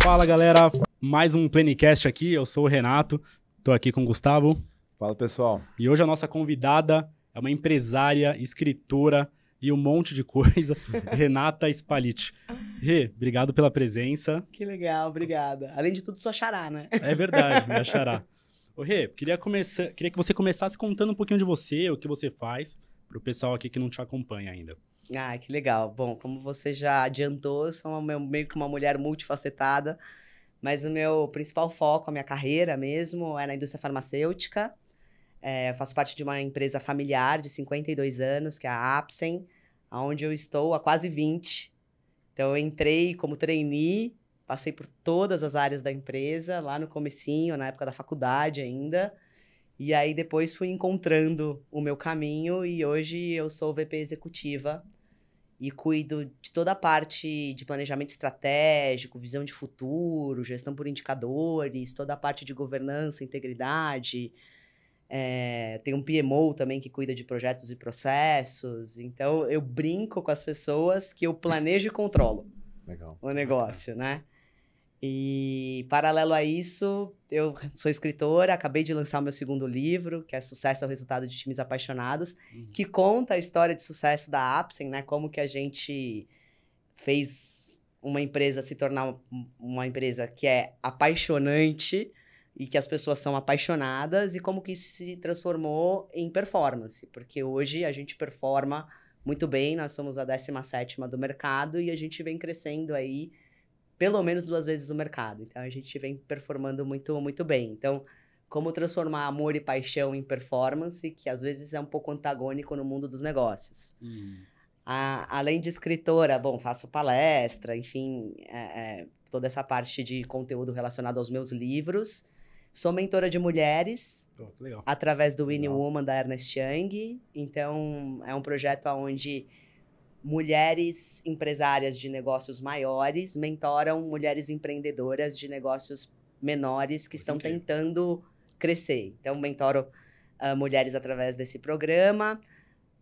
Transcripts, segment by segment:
Fala galera, mais um Plenicast aqui. Eu sou o Renato, tô aqui com o Gustavo. Fala pessoal. E hoje a nossa convidada é uma empresária, escritora e um monte de coisa, Renata Spalit. Rê, obrigado pela presença. Que legal, obrigada. Além de tudo, sou xará, né? É verdade, me achará. Ô Rê, queria, começar, queria que você começasse contando um pouquinho de você, o que você faz, pro pessoal aqui que não te acompanha ainda. Ah, que legal. Bom, como você já adiantou, eu sou uma, meio que uma mulher multifacetada, mas o meu principal foco, a minha carreira mesmo, é na indústria farmacêutica. É, eu faço parte de uma empresa familiar de 52 anos, que é a Apsen, onde eu estou há quase 20. Então, eu entrei como trainee, passei por todas as áreas da empresa, lá no comecinho, na época da faculdade ainda. E aí, depois fui encontrando o meu caminho e hoje eu sou VP executiva e cuido de toda a parte de planejamento estratégico, visão de futuro, gestão por indicadores, toda a parte de governança, integridade. É, tem um PMO também que cuida de projetos e processos. Então, eu brinco com as pessoas que eu planejo e controlo Legal. o negócio, né? E, paralelo a isso, eu sou escritora, acabei de lançar o meu segundo livro, que é Sucesso ao Resultado de Times Apaixonados, Uhum. que conta a história de sucesso da Apsen, né? Como que a gente fez uma empresa se tornar um- uma empresa que é apaixonante e que as pessoas são apaixonadas e como que isso se transformou em performance, porque hoje a gente performa muito bem, nós somos a 17ª do mercado e a gente vem crescendo aí pelo menos duas vezes no mercado. Então a gente vem performando muito muito bem. Então, como transformar amor e paixão em performance, que às vezes é um pouco antagônico no mundo dos negócios. Uhum. A- além de escritora, bom, faço palestra, enfim, é, é, toda essa parte de conteúdo relacionado aos meus livros. Sou mentora de mulheres legal. através do Winnie. Woman da Ernest Young. Então, é um projeto onde mulheres empresárias de negócios maiores mentoram mulheres empreendedoras de negócios menores que estão tentando crescer. Então, mentoro ah, mulheres através desse programa.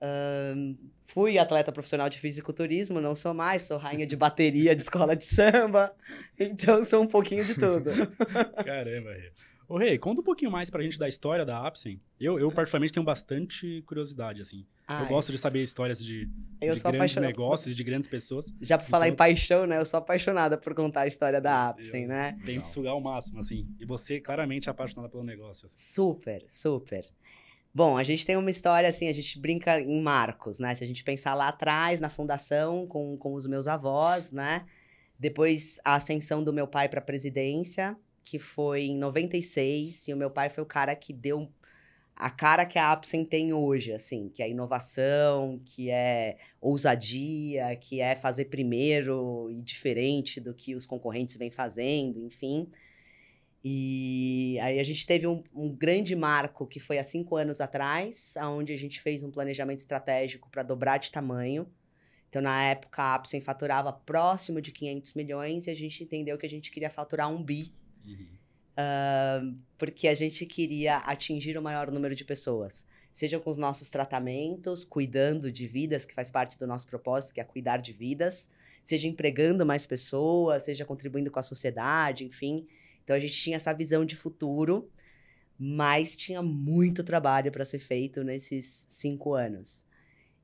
Ahn, fui atleta profissional de fisiculturismo, não sou mais, sou rainha de bateria de escola de samba. Então, sou um pouquinho de tudo. Caramba, Ô Rê, conta um pouquinho mais pra gente da história da Apsen. Eu, eu particularmente, tenho bastante curiosidade, assim. Eu gosto de saber histórias de, de grandes apaixonada. negócios, de grandes pessoas. Já por falar Então- em paixão, né? Eu sou apaixonada por contar a história da Apsen, Eu né? Tento sugar ao máximo, assim. E você, claramente, é apaixonada pelo negócio. assim. Super, super. Bom, a gente tem uma história assim, a gente brinca em marcos, né? Se a gente pensar lá atrás, na fundação, com, com os meus avós, né? Depois a ascensão do meu pai para a presidência, que foi em 96, e o meu pai foi o cara que deu a cara que a Apsen tem hoje, assim, que é inovação, que é ousadia, que é fazer primeiro e diferente do que os concorrentes vêm fazendo, enfim. E aí a gente teve um, um grande marco que foi há cinco anos atrás, onde a gente fez um planejamento estratégico para dobrar de tamanho. Então, na época, a Apsen faturava próximo de 500 milhões e a gente entendeu que a gente queria faturar um bi, porque a gente queria atingir o maior número de pessoas. Seja com os nossos tratamentos, cuidando de vidas, que faz parte do nosso propósito, que é cuidar de vidas, seja empregando mais pessoas, seja contribuindo com a sociedade, enfim. Então a gente tinha essa visão de futuro, mas tinha muito trabalho para ser feito nesses cinco anos.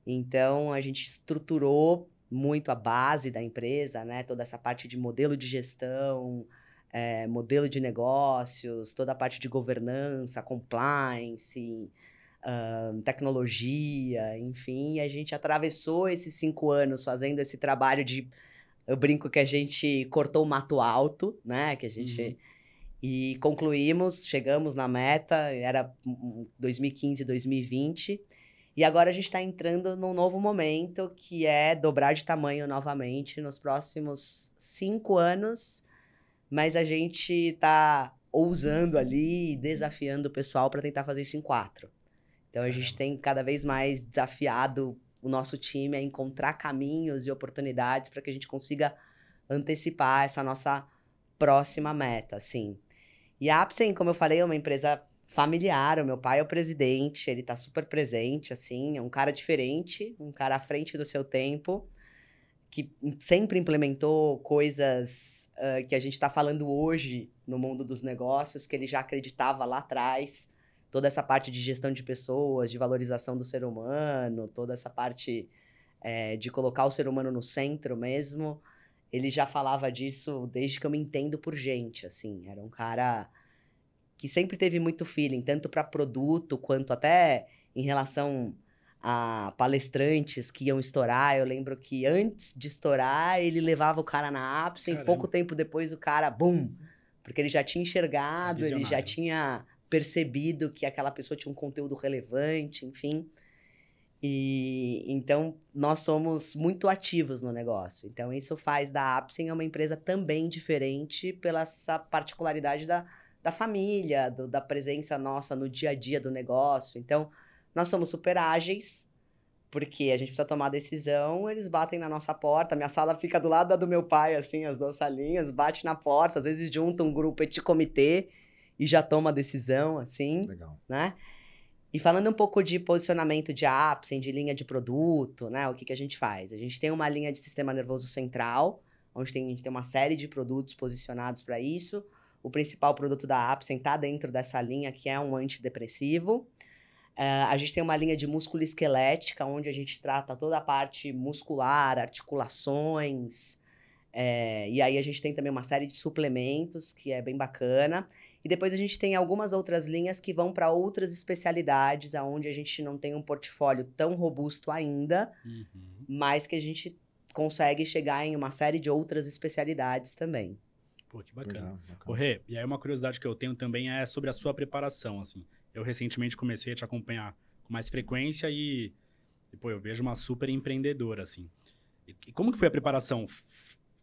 Então a gente estruturou muito a base da empresa, né? Toda essa parte de modelo de gestão, eh, modelo de negócios, toda a parte de governança, compliance, ahn, tecnologia, enfim. A gente atravessou esses cinco anos fazendo esse trabalho de eu brinco que a gente cortou o mato alto, né? Que a gente. Uhum. E concluímos, chegamos na meta, era hum, 2015, 2020. E agora a gente está entrando num novo momento que é dobrar de tamanho novamente nos próximos cinco anos. Mas a gente está ousando ali, desafiando o pessoal para tentar fazer isso em quatro. Então a gente tem cada vez mais desafiado o nosso time a encontrar caminhos e oportunidades para que a gente consiga antecipar essa nossa próxima meta, assim. E a Apsen, como eu falei, é uma empresa familiar. O meu pai é o presidente, ele tá super presente, assim, é um cara diferente, um cara à frente do seu tempo, que sempre implementou coisas uh, que a gente está falando hoje no mundo dos negócios, que ele já acreditava lá atrás. Toda essa parte de gestão de pessoas, de valorização do ser humano, toda essa parte é, de colocar o ser humano no centro mesmo. Ele já falava disso desde que eu me entendo por gente, assim. Era um cara que sempre teve muito feeling, tanto para produto quanto até em relação a palestrantes que iam estourar. Eu lembro que antes de estourar, ele levava o cara na ápice e pouco tempo depois o cara, bum! Porque ele já tinha enxergado, ele já tinha percebido que aquela pessoa tinha um conteúdo relevante, enfim. E então nós somos muito ativos no negócio. Então isso faz da Apsen uma empresa também diferente pela essa particularidade da, da família, do, da presença nossa no dia a dia do negócio. Então, nós somos super ágeis, porque a gente precisa tomar decisão, eles batem na nossa porta. Minha sala fica do lado da do meu pai, assim, as duas salinhas, bate na porta, às vezes junta um grupo de comitê e já toma a decisão, assim. Legal. Né? E falando um pouco de posicionamento de apps, de linha de produto, né? O que, que a gente faz? A gente tem uma linha de sistema nervoso central, onde tem, a gente tem uma série de produtos posicionados para isso. O principal produto da Apsen está dentro dessa linha, que é um antidepressivo. Uh, a gente tem uma linha de músculo esquelética, onde a gente trata toda a parte muscular, articulações. É, e aí a gente tem também uma série de suplementos, que é bem bacana. E depois a gente tem algumas outras linhas que vão para outras especialidades, aonde a gente não tem um portfólio tão robusto ainda, uhum. mas que a gente consegue chegar em uma série de outras especialidades também. Pô, que bacana. Legal, Rê, e aí uma curiosidade que eu tenho também é sobre a sua preparação, assim. Eu recentemente comecei a te acompanhar com mais frequência e, e pô, eu vejo uma super empreendedora, assim. E, e como que foi a preparação?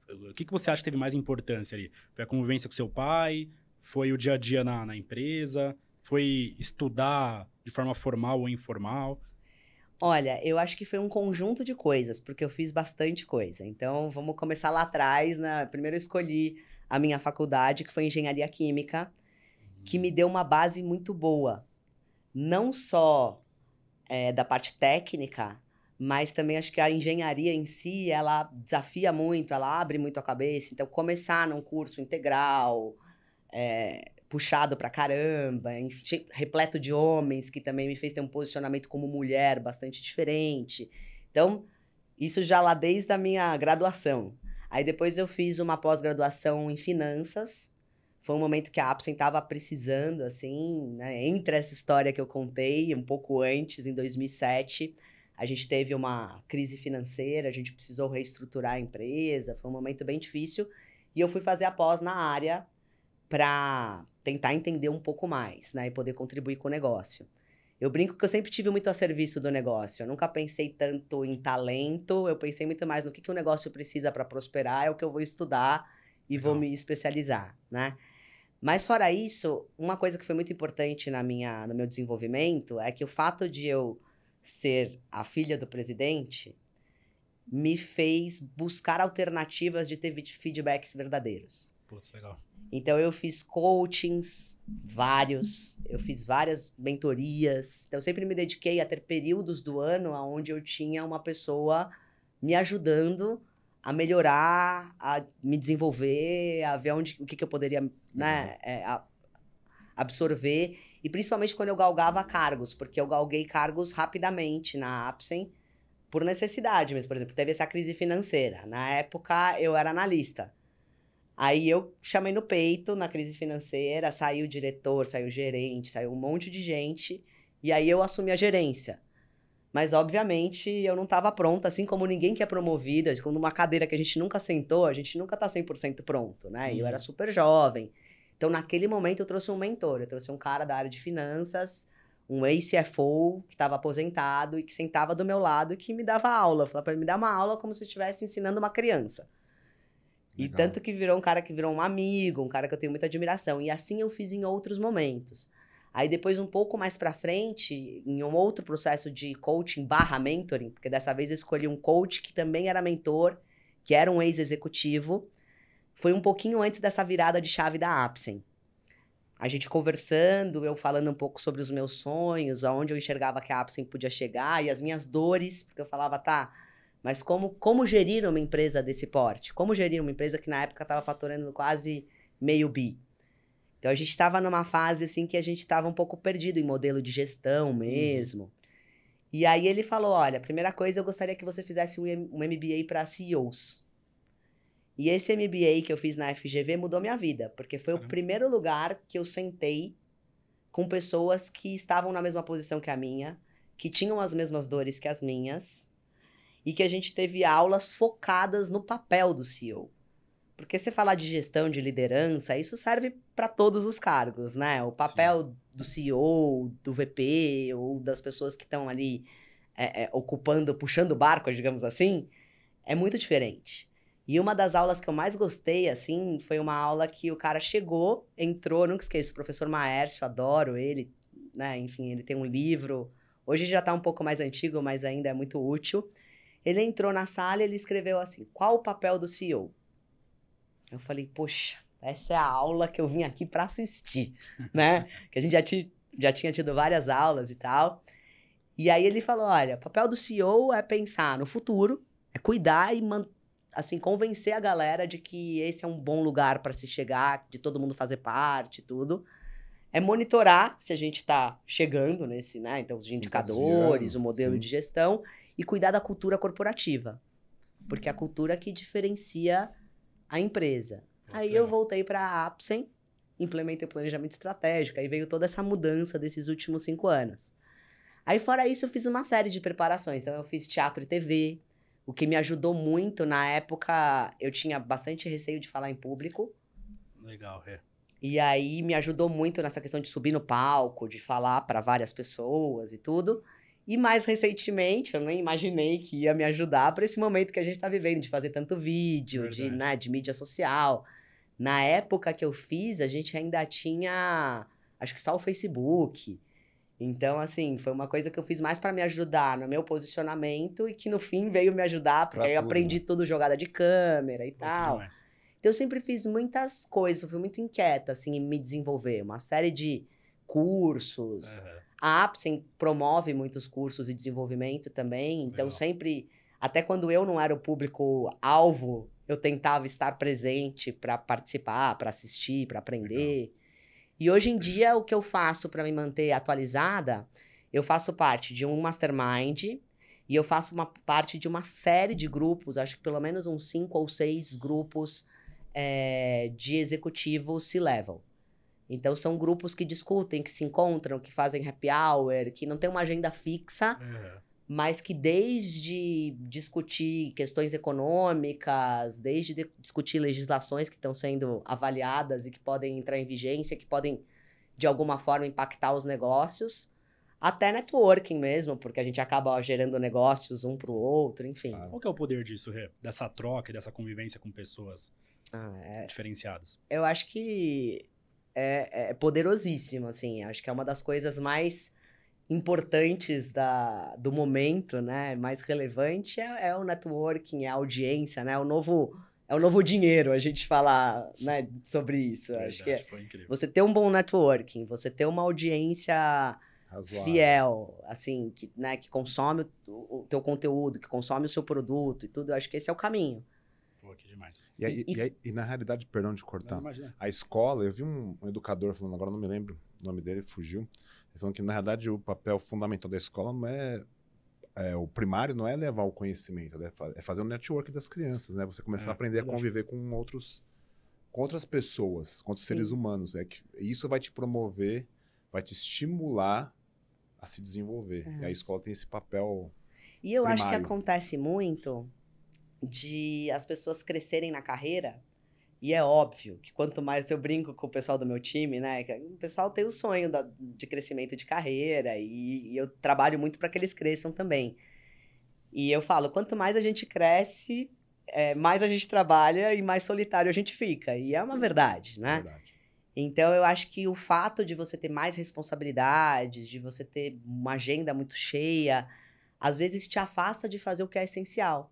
O que, que você acha que teve mais importância ali? Foi a convivência com seu pai? Foi o dia a dia na, na empresa? Foi estudar de forma formal ou informal? Olha, eu acho que foi um conjunto de coisas, porque eu fiz bastante coisa. Então, vamos começar lá atrás. Né? Primeiro eu escolhi a minha faculdade, que foi engenharia química, que me deu uma base muito boa. Não só é, da parte técnica, mas também acho que a engenharia em si, ela desafia muito, ela abre muito a cabeça. Então, começar num curso integral, é, puxado pra caramba, enfim, repleto de homens, que também me fez ter um posicionamento como mulher bastante diferente. Então, isso já lá desde a minha graduação. Aí depois eu fiz uma pós-graduação em finanças. Foi um momento que a Apsen estava precisando, assim, né? Entre essa história que eu contei, um pouco antes, em 2007, a gente teve uma crise financeira, a gente precisou reestruturar a empresa, foi um momento bem difícil. E eu fui fazer a pós na área para tentar entender um pouco mais, né? E poder contribuir com o negócio. Eu brinco que eu sempre tive muito a serviço do negócio. Eu nunca pensei tanto em talento, eu pensei muito mais no que, que o negócio precisa para prosperar, é o que eu vou estudar e Legal. vou me especializar, né? Mas fora isso, uma coisa que foi muito importante na minha, no meu desenvolvimento é que o fato de eu ser a filha do presidente me fez buscar alternativas de ter feedbacks verdadeiros. Putz, legal. Então eu fiz coachings, vários, eu fiz várias mentorias. Então eu sempre me dediquei a ter períodos do ano onde eu tinha uma pessoa me ajudando a melhorar, a me desenvolver, a ver onde, o que, que eu poderia né, é, absorver. E principalmente quando eu galgava cargos, porque eu galguei cargos rapidamente na Apsen por necessidade mesmo. Por exemplo, teve essa crise financeira. Na época eu era analista. Aí eu chamei no peito na crise financeira, saiu o diretor, saiu o gerente, saiu um monte de gente, e aí eu assumi a gerência. Mas, obviamente, eu não estava pronta, assim como ninguém que é promovida, quando uma cadeira que a gente nunca sentou, a gente nunca está 100% pronto, né? Uhum. E eu era uhum. super jovem. Então, naquele momento, eu trouxe um mentor, eu trouxe um cara da área de finanças, um ex-CFO que estava aposentado e que sentava do meu lado e que me dava aula. Falava para ele me dar uma aula como se eu estivesse ensinando uma criança. E tanto que virou um cara que virou um amigo, um cara que eu tenho muita admiração. E assim eu fiz em outros momentos. Aí depois, um pouco mais pra frente, em um outro processo de coaching barra mentoring, porque dessa vez eu escolhi um coach que também era mentor, que era um ex-executivo. Foi um pouquinho antes dessa virada de chave da Apsen. a gente conversando, eu falando um pouco sobre os meus sonhos, aonde eu enxergava que a Apsen podia chegar e as minhas dores, porque eu falava, tá, mas como, como gerir uma empresa desse porte? Como gerir uma empresa que na época estava faturando quase meio bi? Então a gente estava numa fase assim que a gente estava um pouco perdido em modelo de gestão uhum. mesmo. Uhum. E aí ele falou: olha, primeira coisa, eu gostaria que você fizesse um MBA para CEOs. E esse MBA que eu fiz na FGV mudou minha vida, porque foi Caramba. o primeiro lugar que eu sentei com pessoas que estavam na mesma posição que a minha, que tinham as mesmas dores que as minhas, e que a gente teve aulas focadas no papel do CEO. Porque você falar de gestão, de liderança, isso serve para todos os cargos, né? O papel Sim. do CEO, do VP, ou das pessoas que estão ali é, é, ocupando, puxando o barco, digamos assim, é muito diferente. E uma das aulas que eu mais gostei, assim, foi uma aula que o cara chegou, entrou, nunca esqueço, o professor Maércio, adoro ele, né? Enfim, ele tem um livro. Hoje já está um pouco mais antigo, mas ainda é muito útil. Ele entrou na sala e ele escreveu assim: qual o papel do CEO? Eu falei, poxa, essa é a aula que eu vim aqui para assistir, né? que a gente já, ti, já tinha tido várias aulas e tal. E aí ele falou: olha, o papel do CEO é pensar no futuro, é cuidar e assim convencer a galera de que esse é um bom lugar para se chegar, de todo mundo fazer parte, tudo. É monitorar se a gente está chegando nesse, né? Então, os indicadores, o modelo sim. de gestão e cuidar da cultura corporativa. Porque é a cultura que diferencia a empresa. Aí eu voltei para a Apsen, implementei o planejamento estratégico, aí veio toda essa mudança desses últimos cinco anos. Aí, fora isso, eu fiz uma série de preparações. Então, eu fiz teatro e TV, o que me ajudou muito. Na época, eu tinha bastante receio de falar em público. Legal, é. E aí, me ajudou muito nessa questão de subir no palco, de falar para várias pessoas e tudo. E mais recentemente, eu nem imaginei que ia me ajudar para esse momento que a gente está vivendo, de fazer tanto vídeo, de, né, de mídia social. Na época que eu fiz, a gente ainda tinha, acho que só o Facebook. Então, assim, foi uma coisa que eu fiz mais para me ajudar no meu posicionamento e que no fim veio me ajudar, porque pra aí eu aprendi né? tudo jogada de câmera e tal. Então, eu sempre fiz muitas coisas, eu fui muito inquieta, assim, em me desenvolver. Uma série de cursos. Uhum. A Apsen promove muitos cursos de desenvolvimento também, então Legal. sempre, até quando eu não era o público-alvo, eu tentava estar presente para participar, para assistir, para aprender. Legal. E hoje em dia, o que eu faço para me manter atualizada, eu faço parte de um mastermind e eu faço uma parte de uma série de grupos, acho que pelo menos uns cinco ou seis grupos é, de executivos C-level. Então, são grupos que discutem, que se encontram, que fazem happy hour, que não tem uma agenda fixa, uhum. Mas que desde discutir questões econômicas, desde de discutir legislações que estão sendo avaliadas e que podem entrar em vigência, que podem, de alguma forma, impactar os negócios, até networking mesmo, porque a gente acaba gerando negócios um para o outro, enfim. Qual que é o poder disso, Rê? Dessa troca, dessa convivência com pessoas ah, é... diferenciadas? Eu acho que é, é poderosíssimo, assim. Acho que é uma das coisas mais importantes da, do momento, né? Mais relevante é, é o networking, é a audiência, né? O novo é o novo dinheiro a gente falar né, sobre isso. Verdade, Acho que é, você ter um bom networking, você ter uma audiência Razoável. fiel, assim, que, né, que consome o, o teu conteúdo, que consome o seu produto e tudo, acho que esse é o caminho. Pô, que demais. E, e, e, e, na realidade, perdão de cortar, a escola, eu vi um, um, educador falando, agora não me lembro o nome dele, fugiu, falando que na realidade o papel fundamental da escola não é, é o primário não é levar o conhecimento, né? é fazer o network das crianças, né? Você começar é, a aprender a conviver com outros com outras pessoas, com outros Sim. seres humanos, é que isso vai te promover, vai te estimular a se desenvolver. E a escola tem esse papel E eu primário. acho que acontece muito de as pessoas crescerem na carreira. E é óbvio que quanto mais eu brinco com o pessoal do meu time, né? O pessoal tem o sonho da, de crescimento de carreira e, e eu trabalho muito para que eles cresçam também. E eu falo, quanto mais a gente cresce, é, mais a gente trabalha e mais solitário a gente fica. E é uma verdade, né? Verdade. Então eu acho que o fato de você ter mais responsabilidades, de você ter uma agenda muito cheia, às vezes te afasta de fazer o que é essencial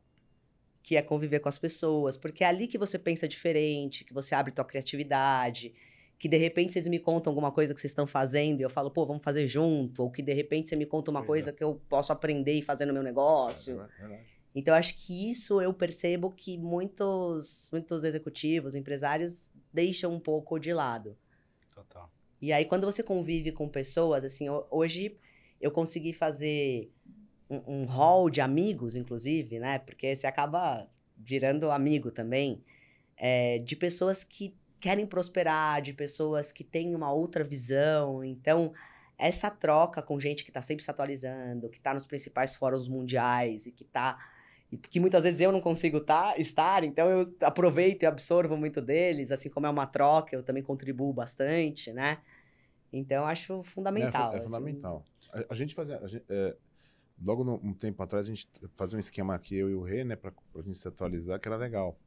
que é conviver com as pessoas, porque é ali que você pensa diferente, que você abre tua criatividade, que de repente vocês me contam alguma coisa que vocês estão fazendo e eu falo, pô, vamos fazer junto, ou que de repente você me conta uma pois coisa é. que eu posso aprender e fazer no meu negócio. É. Então, acho que isso eu percebo que muitos, muitos executivos, empresários, deixam um pouco de lado. Total. E aí, quando você convive com pessoas, assim, hoje eu consegui fazer um, um hall de amigos, inclusive, né? Porque você acaba virando amigo também, é, de pessoas que querem prosperar, de pessoas que têm uma outra visão. Então, essa troca com gente que está sempre se atualizando, que está nos principais fóruns mundiais e que está que muitas vezes eu não consigo tá, estar, então eu aproveito e absorvo muito deles, assim como é uma troca, eu também contribuo bastante, né? Então, acho fundamental. É, é assim. fundamental. A, a, gente fazia. A gente, é, logo no, um tempo atrás, a gente fazia um esquema aqui, eu e o Rê, né, para a gente se atualizar, que era legal.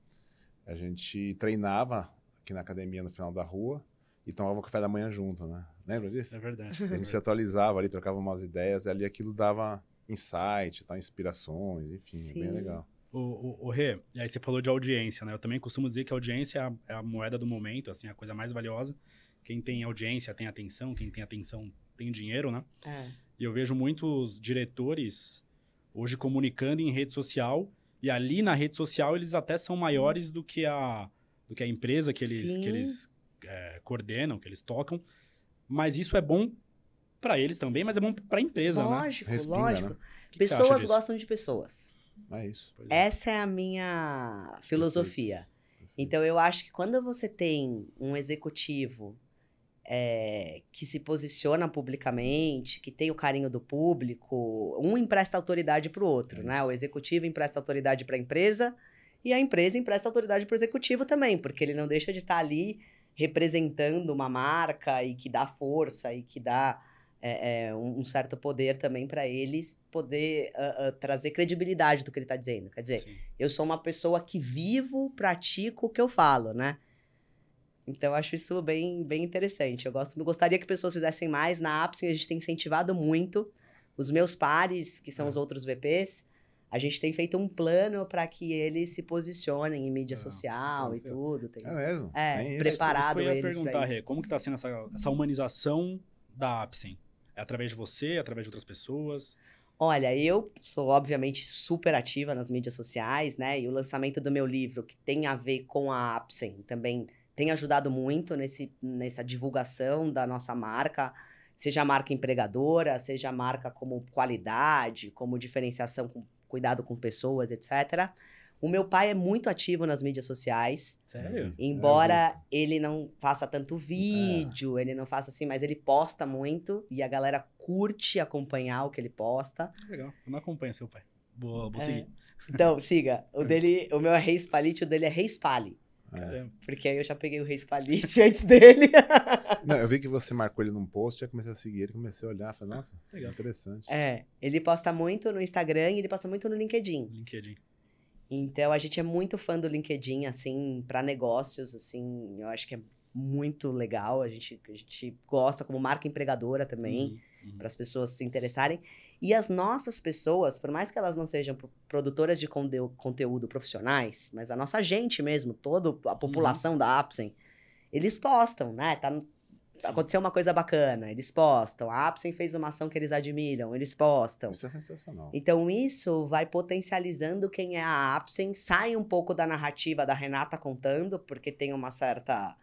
A gente treinava aqui na academia no final da rua e tomava o café da manhã junto, né? Lembra disso? É verdade. A gente se atualizava ali, trocava umas ideias, e ali aquilo dava insight, tá, inspirações, enfim, Sim. bem legal. O, o, o Rê, e aí você falou de audiência, né? Eu também costumo dizer que a audiência é a, é a, moeda do momento, assim, a coisa mais valiosa. Quem tem audiência tem atenção, quem tem atenção tem dinheiro, né? É. E eu vejo muitos diretores hoje comunicando em rede social, e ali na rede social eles até são maiores do que a, do que a empresa que eles, que eles é, coordenam, que eles tocam. Mas isso é bom para eles também, mas é bom para a empresa, lógico, né? Respinga, lógico, lógico. Pessoas gostam de pessoas. É isso. É. Essa é a minha filosofia. Perfeito. Então, eu acho que quando você tem um executivo é, que se posiciona publicamente, que tem o carinho do público, um empresta autoridade para o outro, né? O executivo empresta autoridade para a empresa e a empresa empresta autoridade para o executivo também, porque ele não deixa de estar tá ali representando uma marca e que dá força e que dá é, é, um, certo poder também para eles poder uh, uh, trazer credibilidade do que ele está dizendo. Quer dizer, Sim. eu sou uma pessoa que vivo, pratico o que eu falo, né? Então, eu acho isso bem, bem interessante. Eu, gosto, eu gostaria que pessoas fizessem mais. Na Apsen, a gente tem incentivado muito. Os meus pares, que são é. os outros VPs, a gente tem feito um plano para que eles se posicionem em mídia social e tudo. Tem, é mesmo? É, preparado isso eu ia perguntar, Rê, como que está sendo essa, essa humanização da Apsen? É através de você, é através de outras pessoas? Olha, eu sou obviamente super ativa nas mídias sociais, né? E o lançamento do meu livro, que tem a ver com a Apsen, também tem ajudado muito nesse, nessa divulgação da nossa marca, seja a marca empregadora, seja a marca como qualidade, como diferenciação com cuidado com pessoas, etc. O meu pai é muito ativo nas mídias sociais. Sério? Embora é, ele não faça tanto vídeo, é. ele não faça assim, mas ele posta muito e a galera curte acompanhar o que ele posta. Legal. Eu não acompanho seu pai. Vou, vou é. seguir. Então, siga. O dele, o meu é Reis Palite, o dele é Reis Pali. É. Porque aí eu já peguei o Reis Palite antes dele. Não, eu vi que você marcou ele num post, já comecei a seguir ele, comecei a olhar, falei, nossa, legal, interessante. É, ele posta muito no Instagram e ele posta muito no LinkedIn. LinkedIn. Então a gente é muito fã do LinkedIn, assim, para negócios, assim, eu acho que é muito legal. A gente, a gente gosta como marca empregadora também, uhum, uhum. para as pessoas se interessarem. E as nossas pessoas, por mais que elas não sejam produtoras de conteúdo profissionais, mas a nossa gente mesmo, toda a uhum. população uhum. da Apsen, eles postam, né? Tá, Sim. Aconteceu uma coisa bacana, eles postam. A Apsen fez uma ação que eles admiram, eles postam. Isso é sensacional. Então, isso vai potencializando quem é a Apsen, sai um pouco da narrativa da Renata contando, porque tem uma certa.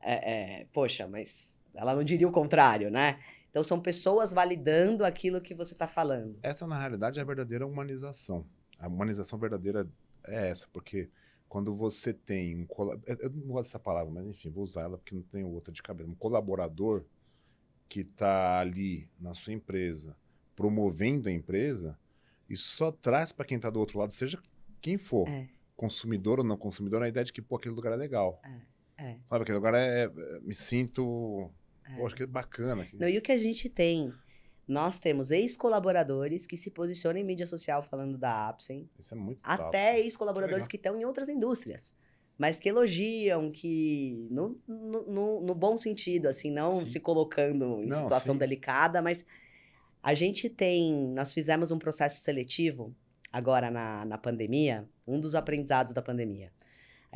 É, é, poxa, mas ela não diria o contrário, né? Então, são pessoas validando aquilo que você está falando. Essa, na realidade, é a verdadeira humanização. A humanização verdadeira é essa, porque quando você tem um eu não gosto dessa palavra, mas enfim, vou usar ela porque não tenho outra de cabeça. Um colaborador que está ali na sua empresa, promovendo a empresa, isso só traz para quem está do outro lado, seja quem for, é. consumidor ou não consumidor, a ideia de que pô, aquele lugar é legal. É. É. Sabe, aquele lugar é, é me sinto, é. Pô, acho que é bacana. Não, e o que a gente tem nós temos ex-colaboradores que se posicionam em mídia social falando da Apsen. Isso é muito Até ex-colaboradores que estão em outras indústrias. Mas que elogiam, que. No, no, no, no bom sentido, assim, não sim. se colocando em não, situação sim. delicada, mas a gente tem. Nós fizemos um processo seletivo agora na, na pandemia, um dos aprendizados da pandemia.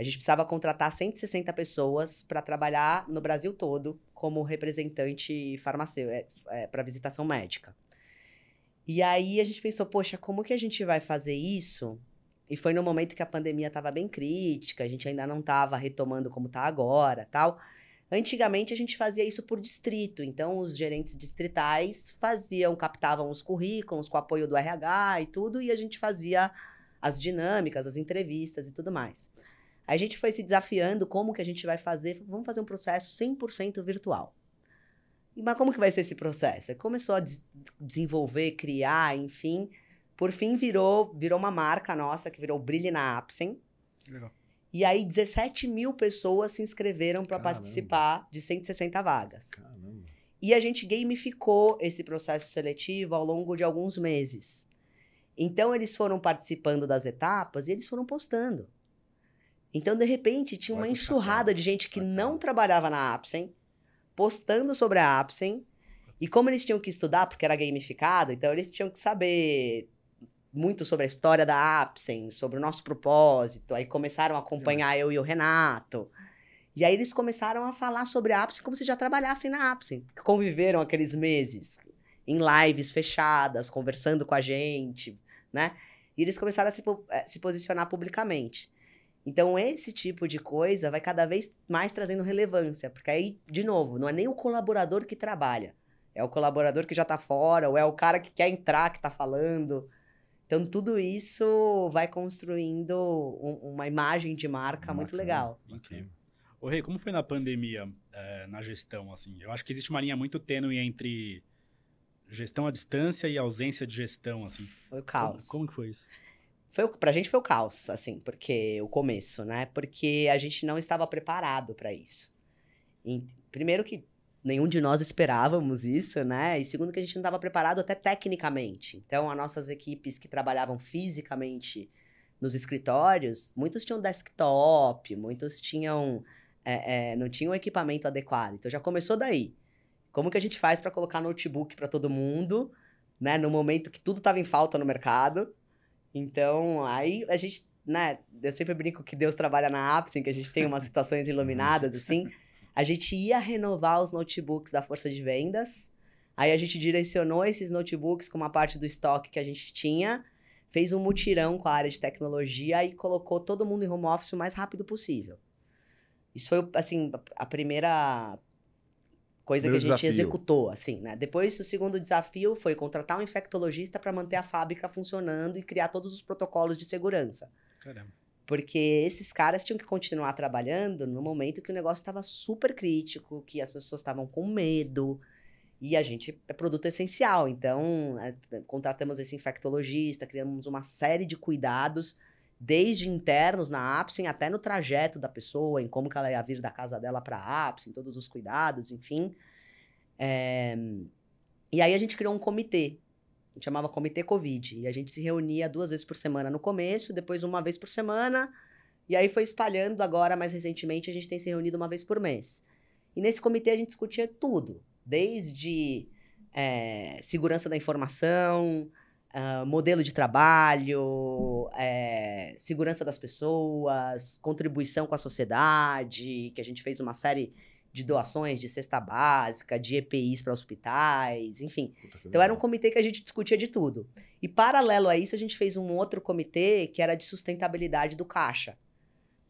A gente precisava contratar 160 pessoas para trabalhar no Brasil todo como representante farmacêutico, é, é, para visitação médica. E aí a gente pensou, poxa, como que a gente vai fazer isso? E foi no momento que a pandemia estava bem crítica, a gente ainda não estava retomando como está agora, tal. Antigamente a gente fazia isso por distrito, então os gerentes distritais faziam, captavam os currículos com apoio do RH e tudo, e a gente fazia as dinâmicas, as entrevistas e tudo mais. A gente foi se desafiando como que a gente vai fazer, vamos fazer um processo 100% virtual. Mas como que vai ser esse processo? Começou a des desenvolver, criar, enfim. Por fim, virou, virou uma marca nossa, que virou Brilhe na Apsen. Legal. E aí, 17 mil pessoas se inscreveram para participar de 160 vagas. Caramba. E a gente gamificou esse processo seletivo ao longo de alguns meses. Então, eles foram participando das etapas e eles foram postando. Então, de repente, tinha uma enxurrada de gente que não trabalhava na Apsen, postando sobre a Apsen. E como eles tinham que estudar, porque era gamificado, então eles tinham que saber muito sobre a história da Apsen, sobre o nosso propósito. Aí começaram a acompanhar eu e o Renato. E aí eles começaram a falar sobre a Apsen como se já trabalhassem na Apsen. Conviveram aqueles meses em lives fechadas, conversando com a gente, né? E eles começaram a se, eh, se posicionar publicamente. Então, esse tipo de coisa vai cada vez mais trazendo relevância, porque aí, de novo, não é nem o colaborador que trabalha, é o colaborador que já está fora, ou é o cara que quer entrar, que está falando. Então, tudo isso vai construindo um, uma imagem de marca muito legal. Incrível. Ô, Rei, como foi na pandemia, é, na gestão, assim? Eu acho que existe uma linha muito tênue entre gestão à distância e ausência de gestão, assim. Foi o caos. Como, como que foi isso? Foi, pra gente foi o caos, assim, porque o começo, né? Porque a gente não estava preparado para isso. E, primeiro que nenhum de nós esperávamos isso, né? E segundo que a gente não estava preparado até tecnicamente. Então, as nossas equipes que trabalhavam fisicamente nos escritórios, muitos tinham desktop, muitos tinham é, é, não tinham equipamento adequado. Então já começou daí. Como que a gente faz para colocar notebook para todo mundo, né? No momento que tudo estava em falta no mercado. Então aí a gente, né? Eu sempre brinco que Deus trabalha na Apsen, que a gente tem umas situações iluminadas assim. A gente ia renovar os notebooks da força de vendas. Aí a gente direcionou esses notebooks com uma parte do estoque que a gente tinha, fez um mutirão com a área de tecnologia e colocou todo mundo em home office o mais rápido possível. Isso foi, assim, a primeira coisa Primeiro que a gente desafio. executou, assim, né? Depois, o segundo desafio foi contratar um infectologista para manter a fábrica funcionando e criar todos os protocolos de segurança. Caramba. Porque esses caras tinham que continuar trabalhando no momento que o negócio estava super crítico, que as pessoas estavam com medo. E a gente é produto essencial. Então, é, contratamos esse infectologista, criamos uma série de cuidados, desde internos na Apsen até no trajeto da pessoa, em como ela ia vir da casa dela para a Apsen, todos os cuidados, enfim. É... E aí a gente criou um comitê a gente chamava Comitê Covid. E a gente se reunia duas vezes por semana no começo, depois uma vez por semana. E aí foi espalhando. Agora, mais recentemente, a gente tem se reunido uma vez por mês. E nesse comitê a gente discutia tudo. Desde é, segurança da informação, uh, modelo de trabalho, é, segurança das pessoas, contribuição com a sociedade, que a gente fez uma série de doações de cesta básica, de EPIs para hospitais, enfim. Então era um comitê que a gente discutia de tudo. E paralelo a isso, a gente fez um outro comitê que era de sustentabilidade do caixa.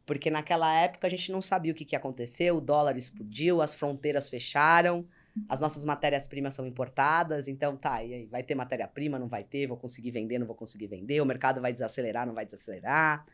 Porque naquela época a gente não sabia o que, que ia acontecer, o dólar explodiu, as fronteiras fecharam, as nossas matérias-primas são importadas, então tá, e aí, vai ter matéria-prima, não vai ter, vou conseguir vender, não vou conseguir vender, o mercado vai desacelerar, não vai desacelerar.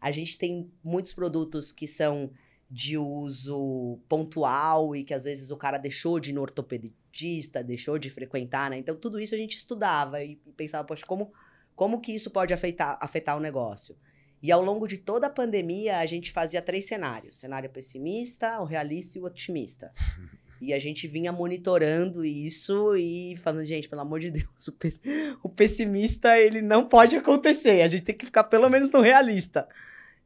A gente tem muitos produtos que são de uso pontual e que às vezes o cara deixou de ir no ortopedista, deixou de frequentar, né? Então tudo isso a gente estudava e, pensava, poxa, como, como que isso pode afetar, afetar o negócio? E ao longo de toda a pandemia, a gente fazia três cenários: cenário pessimista, o realista e o otimista. E a gente vinha monitorando isso e falando, gente, pelo amor de Deus, o, pe o pessimista ele não pode acontecer. A gente tem que ficar pelo menos no realista.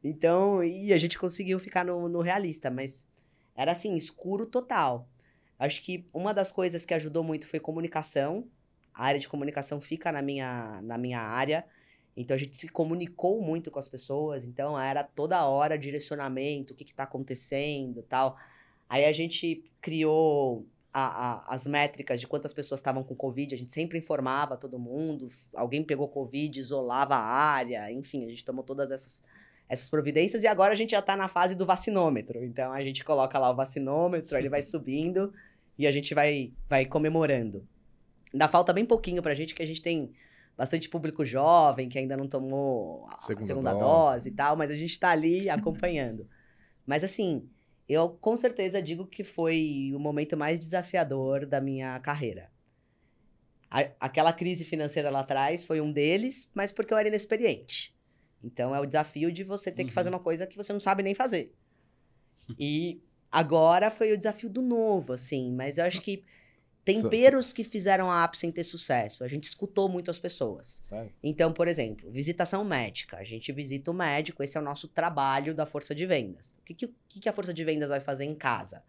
Então, e a gente conseguiu ficar no, no realista, mas era assim, escuro total. Acho que uma das coisas que ajudou muito foi comunicação. A área de comunicação fica na minha, na minha área. Então a gente se comunicou muito com as pessoas, então era toda hora direcionamento, o que está acontecendo tal. Aí a gente criou a, a, as métricas de quantas pessoas estavam com Covid, a gente sempre informava todo mundo, alguém pegou Covid, isolava a área, enfim, a gente tomou todas essas, essas providências e agora a gente já está na fase do vacinômetro. Então a gente coloca lá o vacinômetro, ele vai subindo e a gente vai, vai comemorando. Ainda falta bem pouquinho para a gente, que a gente tem bastante público jovem que ainda não tomou a segunda, segunda dose. dose e tal, mas a gente está ali acompanhando. mas assim, eu com certeza digo que foi o momento mais desafiador da minha carreira. A, aquela crise financeira lá atrás foi um deles, mas porque eu era inexperiente. Então é o desafio de você ter uhum. que fazer uhum. uma coisa que você não sabe nem fazer. E agora foi o desafio do novo, assim, mas eu acho que temperos que fizeram a Apsen ter sucesso. A gente escutou muito as pessoas. Sério? Então, por exemplo, visitação médica. A gente visita o médico, esse é o nosso trabalho da força de vendas. O que, que, que a força de vendas vai fazer em casa?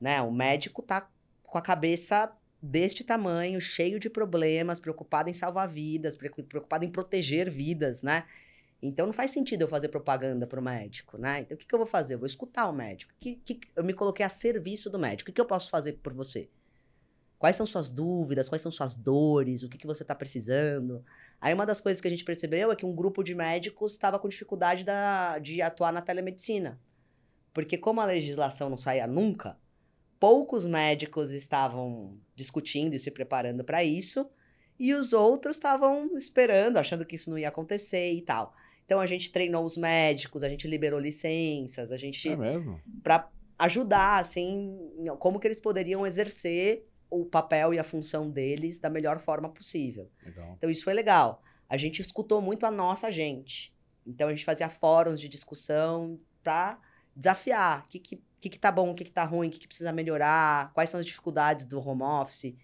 Né? O médico tá com a cabeça deste tamanho, cheio de problemas, preocupado em salvar vidas, preocupado em proteger vidas, né? Então não faz sentido eu fazer propaganda para o médico, né? Então o que, que eu vou fazer? Eu vou escutar o médico. Que, que, eu me coloquei a serviço do médico. O que, que eu posso fazer por você? Quais são suas dúvidas? Quais são suas dores? O que, que você está precisando? Aí uma das coisas que a gente percebeu é que um grupo de médicos estava com dificuldade da, de atuar na telemedicina. Porque como a legislação não saía nunca, poucos médicos estavam discutindo e se preparando para isso, e os outros estavam esperando, achando que isso não ia acontecer e tal. Então a gente treinou os médicos, a gente liberou licenças, a gente. É mesmo? Para ajudar, assim, como que eles poderiam exercer o papel e a função deles da melhor forma possível. Legal. Então isso foi legal. A gente escutou muito a nossa gente. Então a gente fazia fóruns de discussão para desafiar o que, que, que, que tá bom, o que, que tá ruim, o que, que precisa melhorar, quais são as dificuldades do home office.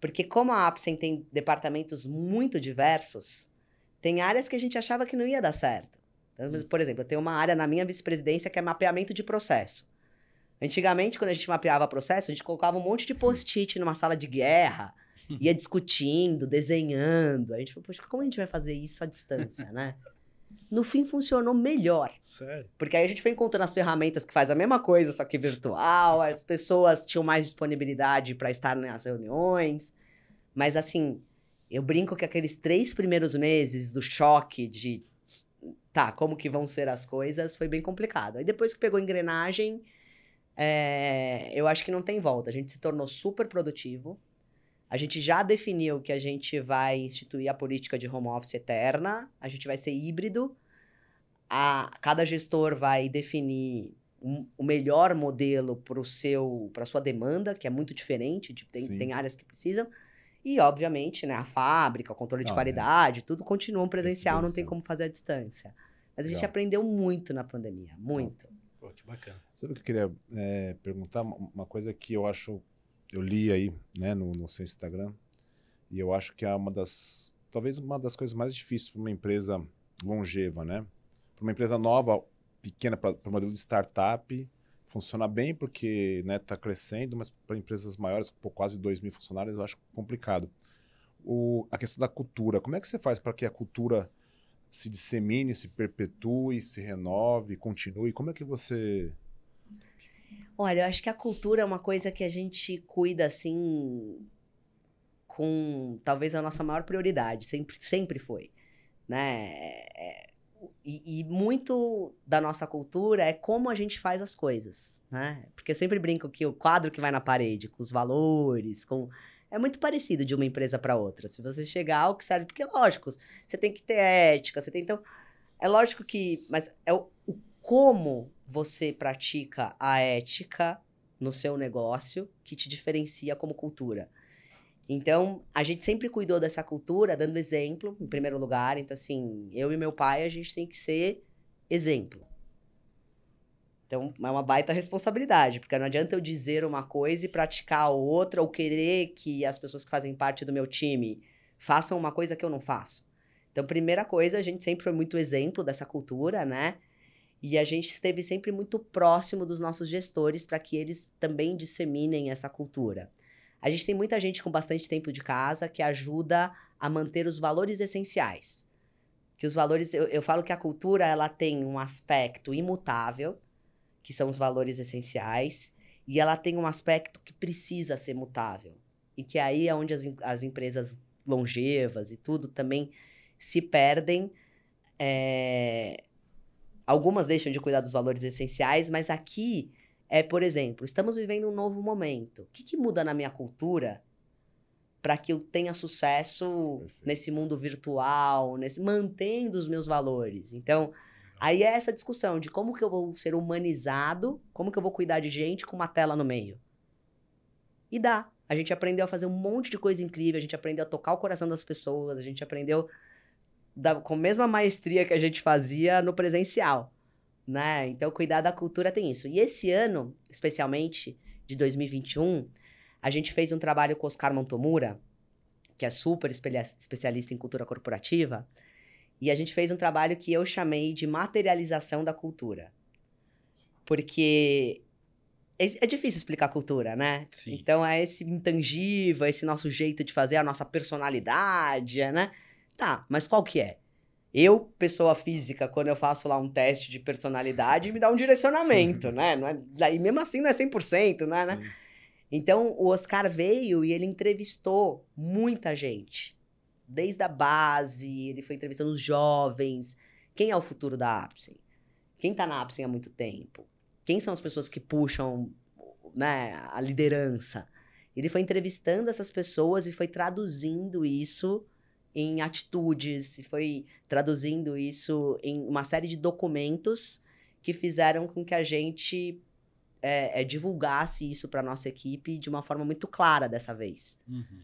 Porque como a Apsen tem departamentos muito diversos, tem áreas que a gente achava que não ia dar certo. Então, hum. por exemplo, eu tenho uma área na minha vice-presidência que é mapeamento de processo. Antigamente, quando a gente mapeava processo, a gente colocava um monte de post-it numa sala de guerra, ia discutindo, desenhando. A gente falou, poxa, como a gente vai fazer isso à distância, né? No fim, funcionou melhor. Sério? Porque aí a gente foi encontrando as ferramentas que faz a mesma coisa, só que virtual, as pessoas tinham mais disponibilidade para estar nas reuniões. Mas, assim, eu brinco que aqueles três primeiros meses do choque de tá, como que vão ser as coisas, foi bem complicado. Aí depois que pegou engrenagem, é, eu acho que não tem volta. A gente se tornou super produtivo. A gente já definiu que a gente vai instituir a política de home office eterna. A gente vai ser híbrido. A, cada gestor vai definir um, o melhor modelo para seu para sua demanda, que é muito diferente. De, tem, tem áreas que precisam. E, obviamente, né, a fábrica, o controle de ah, qualidade, é. tudo continua um presencial, não tem como fazer à distância. Mas a gente Legal. aprendeu muito na pandemia, muito. Que bacana. Sabe o que eu queria é, perguntar? Uma coisa que eu acho, eu li aí, né, no, no seu Instagram, e eu acho que é uma das, talvez uma das coisas mais difíceis para uma empresa longeva, né? Para uma empresa nova, pequena, para o modelo de startup, funciona bem porque está né, tá crescendo, mas para empresas maiores, com quase 2 mil funcionários, eu acho complicado. O, a questão da cultura, como é que você faz para que a cultura se dissemine, se perpetue, se renove, continue? Como é que você. Olha, eu acho que a cultura é uma coisa que a gente cuida assim com talvez a nossa maior prioridade, sempre, sempre foi. Né? É, e, e, muito da nossa cultura é como a gente faz as coisas, né? Porque eu sempre brinco que o quadro que vai na parede, com os valores, com é muito parecido de uma empresa para outra. Se você chegar ao que serve, porque lógico, você tem que ter ética, você tem então é lógico que, mas é o, o como você pratica a ética no seu negócio que te diferencia como cultura. Então, a gente sempre cuidou dessa cultura, dando exemplo, em primeiro lugar. Então, assim, eu e meu pai, a gente tem que ser exemplo. Então, é uma baita responsabilidade, porque não adianta eu dizer uma coisa e praticar outra, ou querer que as pessoas que fazem parte do meu time façam uma coisa que eu não faço. Então, primeira coisa, a gente sempre foi muito exemplo dessa cultura, né? E a gente esteve sempre muito próximo dos nossos gestores para que eles também disseminem essa cultura. A gente tem muita gente com bastante tempo de casa que ajuda a manter os valores essenciais. que os valores, eu, eu falo que a cultura ela tem um aspecto imutável, que são os valores essenciais, e ela tem um aspecto que precisa ser mutável. E que aí é onde as, as empresas longevas e tudo também se perdem. É... Algumas deixam de cuidar dos valores essenciais, mas aqui é, por exemplo, estamos vivendo um novo momento. O que, que muda na minha cultura para que eu tenha sucesso Perfeito. nesse mundo virtual, nesse mantendo os meus valores. Então, aí é essa discussão de como que eu vou ser humanizado, como que eu vou cuidar de gente com uma tela no meio. E dá. A gente aprendeu a fazer um monte de coisa incrível, a gente aprendeu a tocar o coração das pessoas, a gente aprendeu da, com a mesma maestria que a gente fazia no presencial, né? Então, cuidar da cultura tem isso. E esse ano, especialmente de 2021, a gente fez um trabalho com Oscar Montomura, que é super especialista em cultura corporativa, e a gente fez um trabalho que eu chamei de materialização da cultura. Porque é, é difícil explicar cultura, né? Sim. Então é esse intangível, esse nosso jeito de fazer, a nossa personalidade, né? Tá, mas qual que é? Eu, pessoa física, quando eu faço lá um teste de personalidade, me dá um direcionamento, né? Não é, e mesmo assim não é 100%, né? né? Então, o Oscar veio e ele entrevistou muita gente. Desde a base, ele foi entrevistando os jovens. Quem é o futuro da Apsen? Quem está na Apsen há muito tempo? Quem são as pessoas que puxam né, a liderança? Ele foi entrevistando essas pessoas e foi traduzindo isso em atitudes, e foi traduzindo isso em uma série de documentos que fizeram com que a gente é, é, divulgasse isso para nossa equipe de uma forma muito clara dessa vez. Uhum.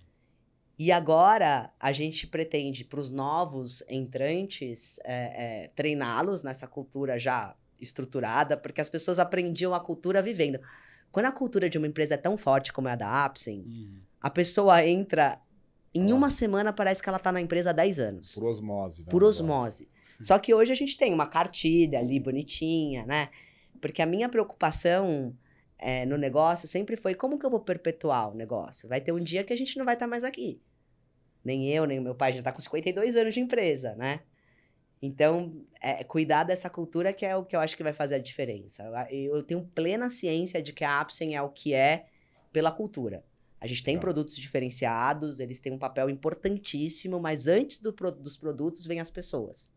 E agora a gente pretende para os novos entrantes é, é, treiná-los nessa cultura já estruturada, porque as pessoas aprendiam a cultura vivendo. Quando a cultura de uma empresa é tão forte como é a da Apsen, uhum. a pessoa entra em uma semana parece que ela está na empresa há 10 anos. Por osmose. Por osmose. Só que hoje a gente tem uma cartilha ali bonitinha, né? Porque a minha preocupação é, no negócio sempre foi como que eu vou perpetuar o negócio? Vai ter um dia que a gente não vai estar tá mais aqui. Nem eu, nem meu pai já está com 52 anos de empresa, né? Então, é, cuidar dessa cultura que é o que eu acho que vai fazer a diferença. Eu, eu tenho plena ciência de que a Apsen é o que é pela cultura. A gente tem tá. produtos diferenciados, eles têm um papel importantíssimo, mas antes do, dos produtos vem as pessoas.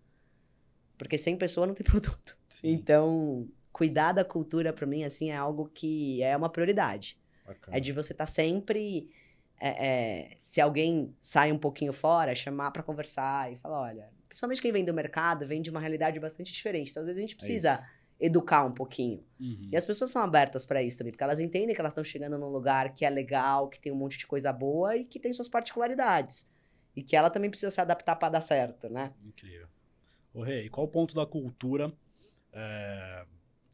Porque sem pessoa não tem produto. Sim. Então, cuidar da cultura para mim assim é algo que é uma prioridade. Bacana. É de você estar tá sempre é, é, se alguém sai um pouquinho fora, chamar para conversar e falar, olha, principalmente quem vem do mercado, vem de uma realidade bastante diferente. Então, às vezes a gente é precisa é educar um pouquinho. Uhum. E as pessoas são abertas para isso também, porque elas entendem que elas estão chegando num lugar que é legal, que tem um monte de coisa boa e que tem suas particularidades. E que ela também precisa se adaptar para dar certo, né? Incrível. Ô, Rei, e qual o ponto da cultura é,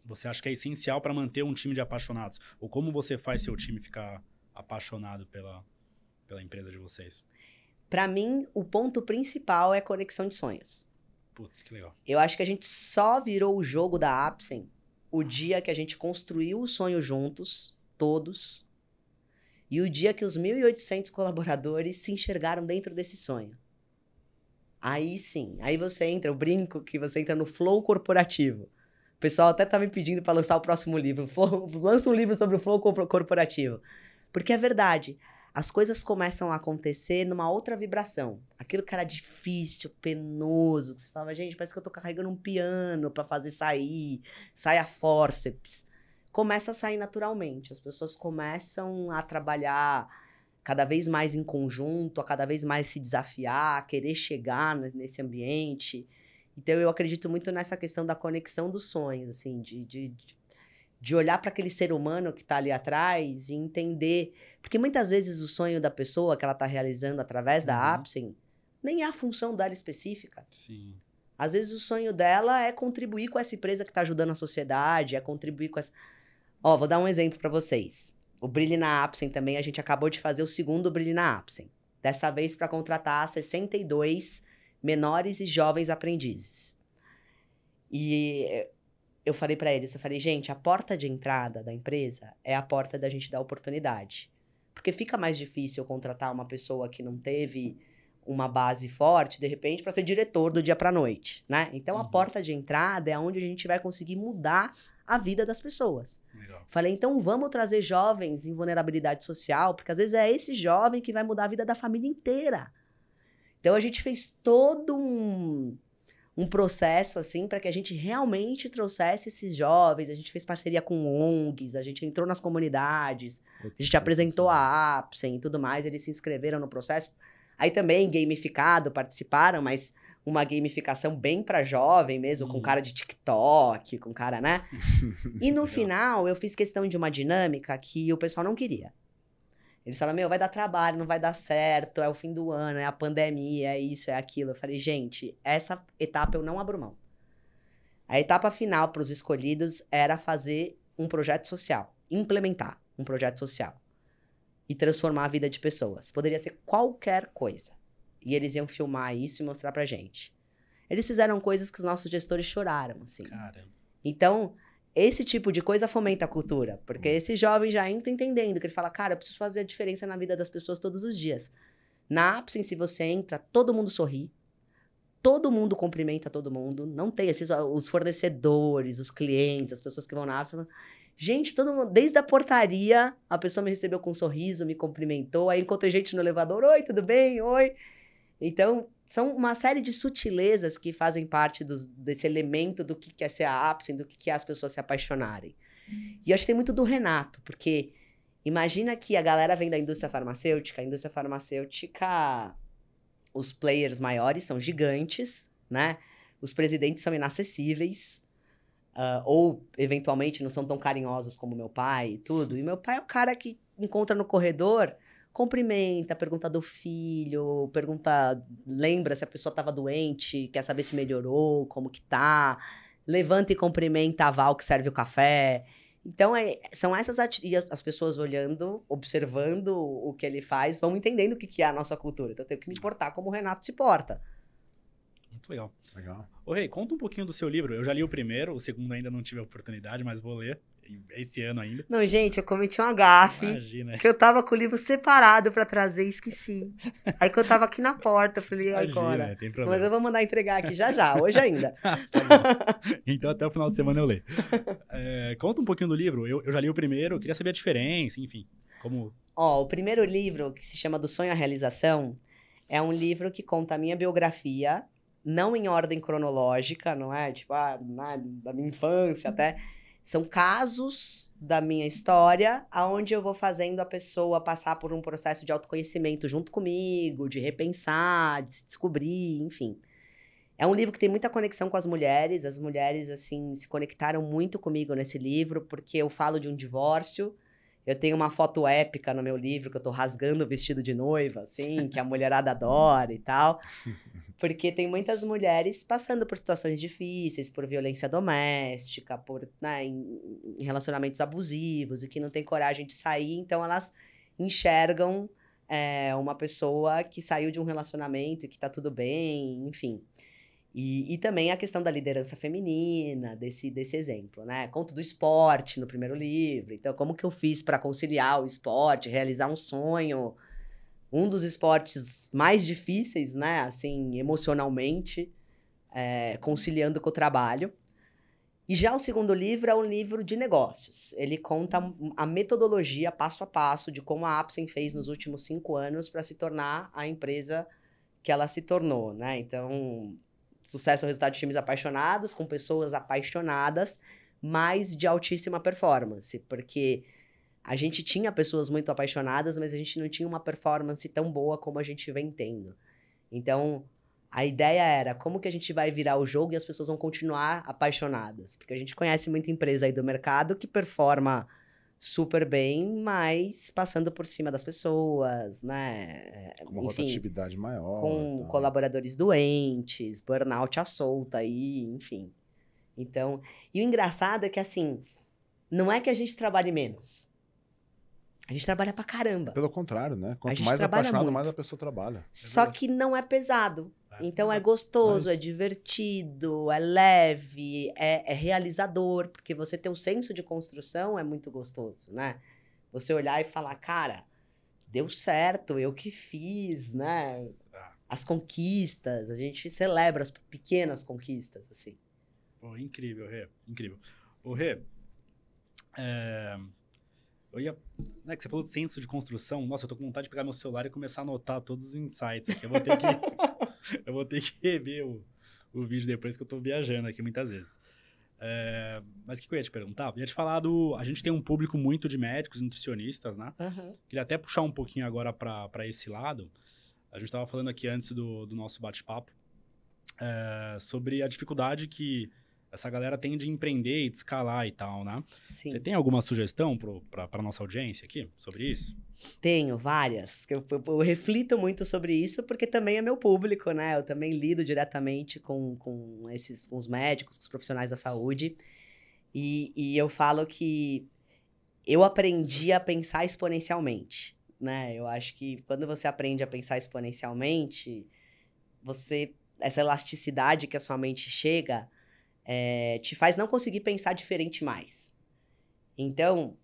você acha que é essencial para manter um time de apaixonados? Ou como você faz seu time ficar apaixonado pela, pela empresa de vocês? Para mim, o ponto principal é conexão de sonhos. Putz, que legal. Eu acho que a gente só virou o jogo da Apsen o dia que a gente construiu o sonho juntos, todos, e o dia que os 1.800 colaboradores se enxergaram dentro desse sonho. Aí sim, aí você entra, eu brinco que você entra no flow corporativo pessoal até tá me pedindo para lançar o próximo livro. Lança um livro sobre o flow corporativo. Porque é verdade. As coisas começam a acontecer numa outra vibração. Aquilo que era difícil, penoso, que você falava, gente, parece que eu tô carregando um piano para fazer sair, sai a forceps. Começa a sair naturalmente. As pessoas começam a trabalhar cada vez mais em conjunto, a cada vez mais se desafiar, a querer chegar nesse ambiente. Então eu acredito muito nessa questão da conexão dos sonhos, assim, de, de, de olhar para aquele ser humano que está ali atrás e entender. Porque muitas vezes o sonho da pessoa que ela está realizando através da uhum. Apsen nem é a função dela específica. Sim. Às vezes o sonho dela é contribuir com essa empresa que está ajudando a sociedade, é contribuir com essa. Ó, vou dar um exemplo para vocês. O Brilhe na Apsen também, a gente acabou de fazer o segundo Brilhe na Apsen. Dessa vez para contratar 62 menores e jovens aprendizes. E eu falei para eles, eu falei, gente, a porta de entrada da empresa é a porta da gente dar oportunidade. Porque fica mais difícil contratar uma pessoa que não teve uma base forte, de repente, para ser diretor do dia para noite, né? Então, uhum. a porta de entrada é onde a gente vai conseguir mudar a vida das pessoas. Legal. Falei, então vamos trazer jovens em vulnerabilidade social, porque às vezes é esse jovem que vai mudar a vida da família inteira. Então a gente fez todo um, um processo assim para que a gente realmente trouxesse esses jovens. A gente fez parceria com ONGs, a gente entrou nas comunidades, a gente apresentou a Apsen e tudo mais. Eles se inscreveram no processo. Aí também gamificado participaram, mas uma gamificação bem para jovem mesmo, com uhum. cara de TikTok, com cara, né? e no final, eu fiz questão de uma dinâmica que o pessoal não queria. Eles falaram, meu, vai dar trabalho, não vai dar certo, é o fim do ano, é a pandemia, é isso, é aquilo. Eu falei, gente, essa etapa eu não abro mão. A etapa final para os escolhidos era fazer um projeto social, implementar um projeto social e transformar a vida de pessoas. Poderia ser qualquer coisa. E eles iam filmar isso e mostrar pra gente. Eles fizeram coisas que os nossos gestores choraram, assim. Caramba. Então, esse tipo de coisa fomenta a cultura. Porque hum. esse jovem já entra entendendo, que ele fala, cara, eu preciso fazer a diferença na vida das pessoas todos os dias. Na Apsen, se você entra, todo mundo sorri. Todo mundo cumprimenta todo mundo. Não tem esses, os fornecedores, os clientes, as pessoas que vão na Apsen. Gente, todo mundo, desde a portaria, a pessoa me recebeu com um sorriso, me cumprimentou. Aí encontrei gente no elevador, oi, tudo bem? Oi. Então, são uma série de sutilezas que fazem parte dos, desse elemento do que é ser a Apsen, do que é as pessoas se apaixonarem. E eu acho que tem muito do Renato, porque imagina que a galera vem da indústria farmacêutica, a indústria farmacêutica, os players maiores são gigantes, né? Os presidentes são inacessíveis, uh, ou eventualmente não são tão carinhosos como meu pai e tudo. E meu pai é o cara que encontra no corredor cumprimenta, pergunta do filho, pergunta, lembra se a pessoa estava doente, quer saber se melhorou, como que tá, levanta e cumprimenta a Val que serve o café. Então, é, são essas atitudes, as pessoas olhando, observando o que ele faz, vão entendendo o que, que é a nossa cultura. Então, eu tenho que me importar como o Renato se porta. Muito legal. Legal. Ô, Rei, conta um pouquinho do seu livro. Eu já li o primeiro, o segundo ainda não tive a oportunidade, mas vou ler esse ano ainda. Não, gente, eu cometi um gafe. Imagina. Que eu tava com o livro separado para trazer e esqueci. Aí que eu tava aqui na porta, eu falei, Imagina, agora. Tem problema. Mas eu vou mandar entregar aqui já já, hoje ainda. tá então até o final de semana eu leio. É, conta um pouquinho do livro. Eu, eu já li o primeiro, queria saber a diferença, enfim. Como. Ó, o primeiro livro, que se chama Do Sonho à Realização, é um livro que conta a minha biografia, não em ordem cronológica, não é? Tipo, ah, na, da minha infância até são casos da minha história aonde eu vou fazendo a pessoa passar por um processo de autoconhecimento junto comigo, de repensar, de se descobrir, enfim. É um livro que tem muita conexão com as mulheres. As mulheres, assim, se conectaram muito comigo nesse livro, porque eu falo de um divórcio. Eu tenho uma foto épica no meu livro, que eu tô rasgando o vestido de noiva, assim, que a mulherada adora e tal. Porque tem muitas mulheres passando por situações difíceis, por violência doméstica, por né, em, relacionamentos abusivos e que não tem coragem de sair, então elas enxergam é, uma pessoa que saiu de um relacionamento e que tá tudo bem, enfim. E, e também a questão da liderança feminina, desse, desse exemplo, né? Conto do esporte no primeiro livro. Então, como que eu fiz para conciliar o esporte, realizar um sonho, um dos esportes mais difíceis, né? Assim, emocionalmente, é, conciliando com o trabalho. E já o segundo livro é um livro de negócios. Ele conta a metodologia passo a passo de como a Apsen fez nos últimos cinco anos para se tornar a empresa que ela se tornou, né? Então, sucesso é o resultado de times apaixonados, com pessoas apaixonadas, mas de altíssima performance, porque a gente tinha pessoas muito apaixonadas, mas a gente não tinha uma performance tão boa como a gente vem tendo. Então, a ideia era como que a gente vai virar o jogo e as pessoas vão continuar apaixonadas. Porque a gente conhece muita empresa aí do mercado que performa super bem, mas passando por cima das pessoas, né? Com uma enfim, rotatividade maior. Com tá. colaboradores doentes, burnout à solta aí, enfim. Então, e o engraçado é que assim, não é que a gente trabalhe menos. A gente trabalha pra caramba. Pelo contrário, né? Quanto mais apaixonado, muito. mais a pessoa trabalha. É Só que não é pesado. É. Então é gostoso, Mas... é divertido, é leve, é, é, realizador, porque você ter o um senso de construção é muito gostoso, né? Você olhar e falar, cara, deu certo, eu que fiz, né? as conquistas, a gente celebra as pequenas conquistas, assim. Pô, incrível, Rê, incrível. O Rê, é... eu ia... Né, que você falou de senso de construção, nossa, eu tô com vontade de pegar meu celular e começar a anotar todos os insights aqui. Eu vou ter que, eu vou ter que rever o, o vídeo depois que eu tô viajando aqui muitas vezes. É, mas o que, que eu ia te perguntar? Eu ia te falar do. A gente tem um público muito de médicos, nutricionistas, né? Uhum. Queria até puxar um pouquinho agora para esse lado. A gente estava falando aqui antes do, do nosso bate-papo é, sobre a dificuldade que essa galera tem de empreender e escalar e tal, né? Sim. Você tem alguma sugestão para a nossa audiência aqui sobre isso? Tenho várias. Eu, eu, eu, reflito muito sobre isso porque também é meu público, né? Eu também lido diretamente com, com esses com os médicos, com os profissionais da saúde. E, e eu falo que eu aprendi a pensar exponencialmente né? Eu acho que quando você aprende a pensar exponencialmente, você essa elasticidade que a sua mente chega é, te faz não conseguir pensar diferente mais. Então,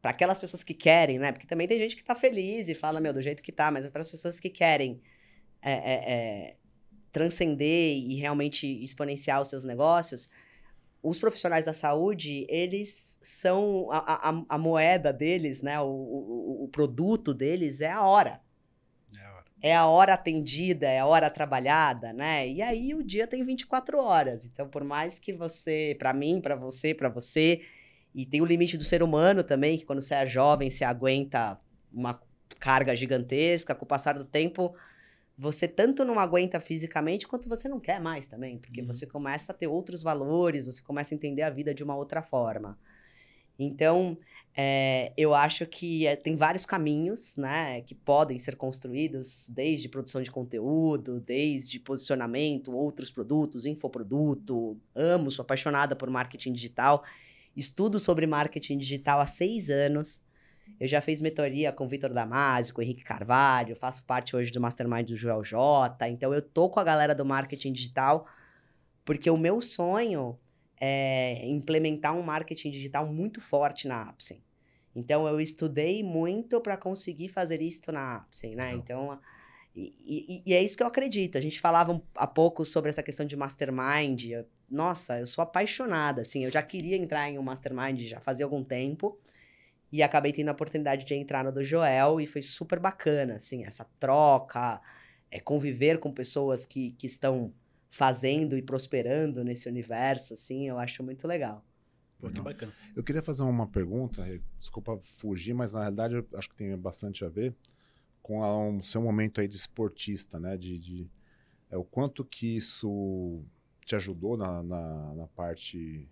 para aquelas pessoas que querem, né? Porque também tem gente que tá feliz e fala, meu, do jeito que tá, mas para as pessoas que querem é, é, é, transcender e realmente exponenciar os seus negócios, os profissionais da saúde, eles são. A, a, a moeda deles, né? O, o, o, produto deles é a hora. É a hora. Atendida, é a hora trabalhada, né? E aí o dia tem 24 horas. Então, por mais que você, para mim, para você, para você, e tem o limite do ser humano também, que quando você é jovem, você aguenta uma carga gigantesca, com o passar do tempo você tanto não aguenta fisicamente quanto você não quer mais também, porque uhum. você começa a ter outros valores, você começa a entender a vida de uma outra forma. Então, é, eu acho que é, tem vários caminhos, né, que podem ser construídos, desde produção de conteúdo, desde posicionamento, outros produtos, infoproduto. Amo, sou apaixonada por marketing digital. Estudo sobre marketing digital há seis anos. Eu já fiz mentoria com o Vitor Damasio, com o Henrique Carvalho, faço parte hoje do Mastermind do Joel J. Então eu tô com a galera do marketing digital, porque o meu sonho é implementar um marketing digital muito forte na Apsen. Então eu estudei muito para conseguir fazer isso na Apsen, né? Então, e, e, e, é isso que eu acredito. A gente falava há pouco sobre essa questão de mastermind. Eu, nossa, eu sou apaixonada, assim. Eu já queria entrar em um mastermind já fazia algum tempo. E acabei tendo a oportunidade de entrar no do Joel e foi super bacana, assim, essa troca, é, conviver com pessoas que, que estão fazendo e prosperando nesse universo, assim, eu acho muito legal. Pô, que bacana. Eu queria fazer uma pergunta, desculpa fugir, mas na realidade eu acho que tem bastante a ver com o seu momento aí de esportista, né? De, de é, o quanto que isso te ajudou na, na, na parte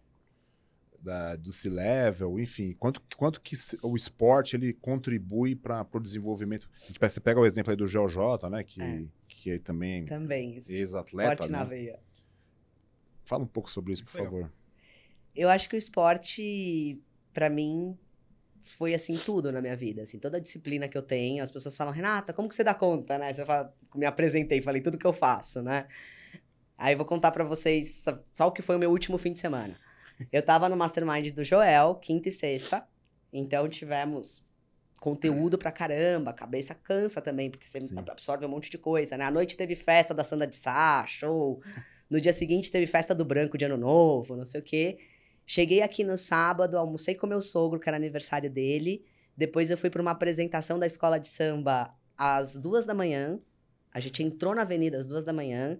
da, do C-Level, enfim, quanto, quanto que o esporte ele contribui para o desenvolvimento. A gente, você pega o exemplo aí do GeoJ, né, que, é. que é também, também ex-atleta. Esporte né? na veia. Fala um pouco sobre isso, por favor. Eu acho que o esporte, para mim, foi assim tudo na minha vida, assim, toda a disciplina que eu tenho, as pessoas falam, Renata, como que você dá conta, né? Você fala, me apresentei, falei tudo que eu faço, né? Aí eu vou contar para vocês só o que foi o meu último fim de semana. Eu tava no mastermind do Joel, quinta e sexta. Então tivemos conteúdo pra caramba, a cabeça cansa também, porque você Sim. absorve um monte de coisa, né? À noite teve festa da Sandra de Sá, show. No dia seguinte teve festa do Branco de Ano Novo, não sei o quê. Cheguei aqui no sábado, almocei com meu sogro, que era aniversário dele. Depois eu fui para uma apresentação da escola de samba às duas da manhã. A gente entrou na avenida às duas da manhã.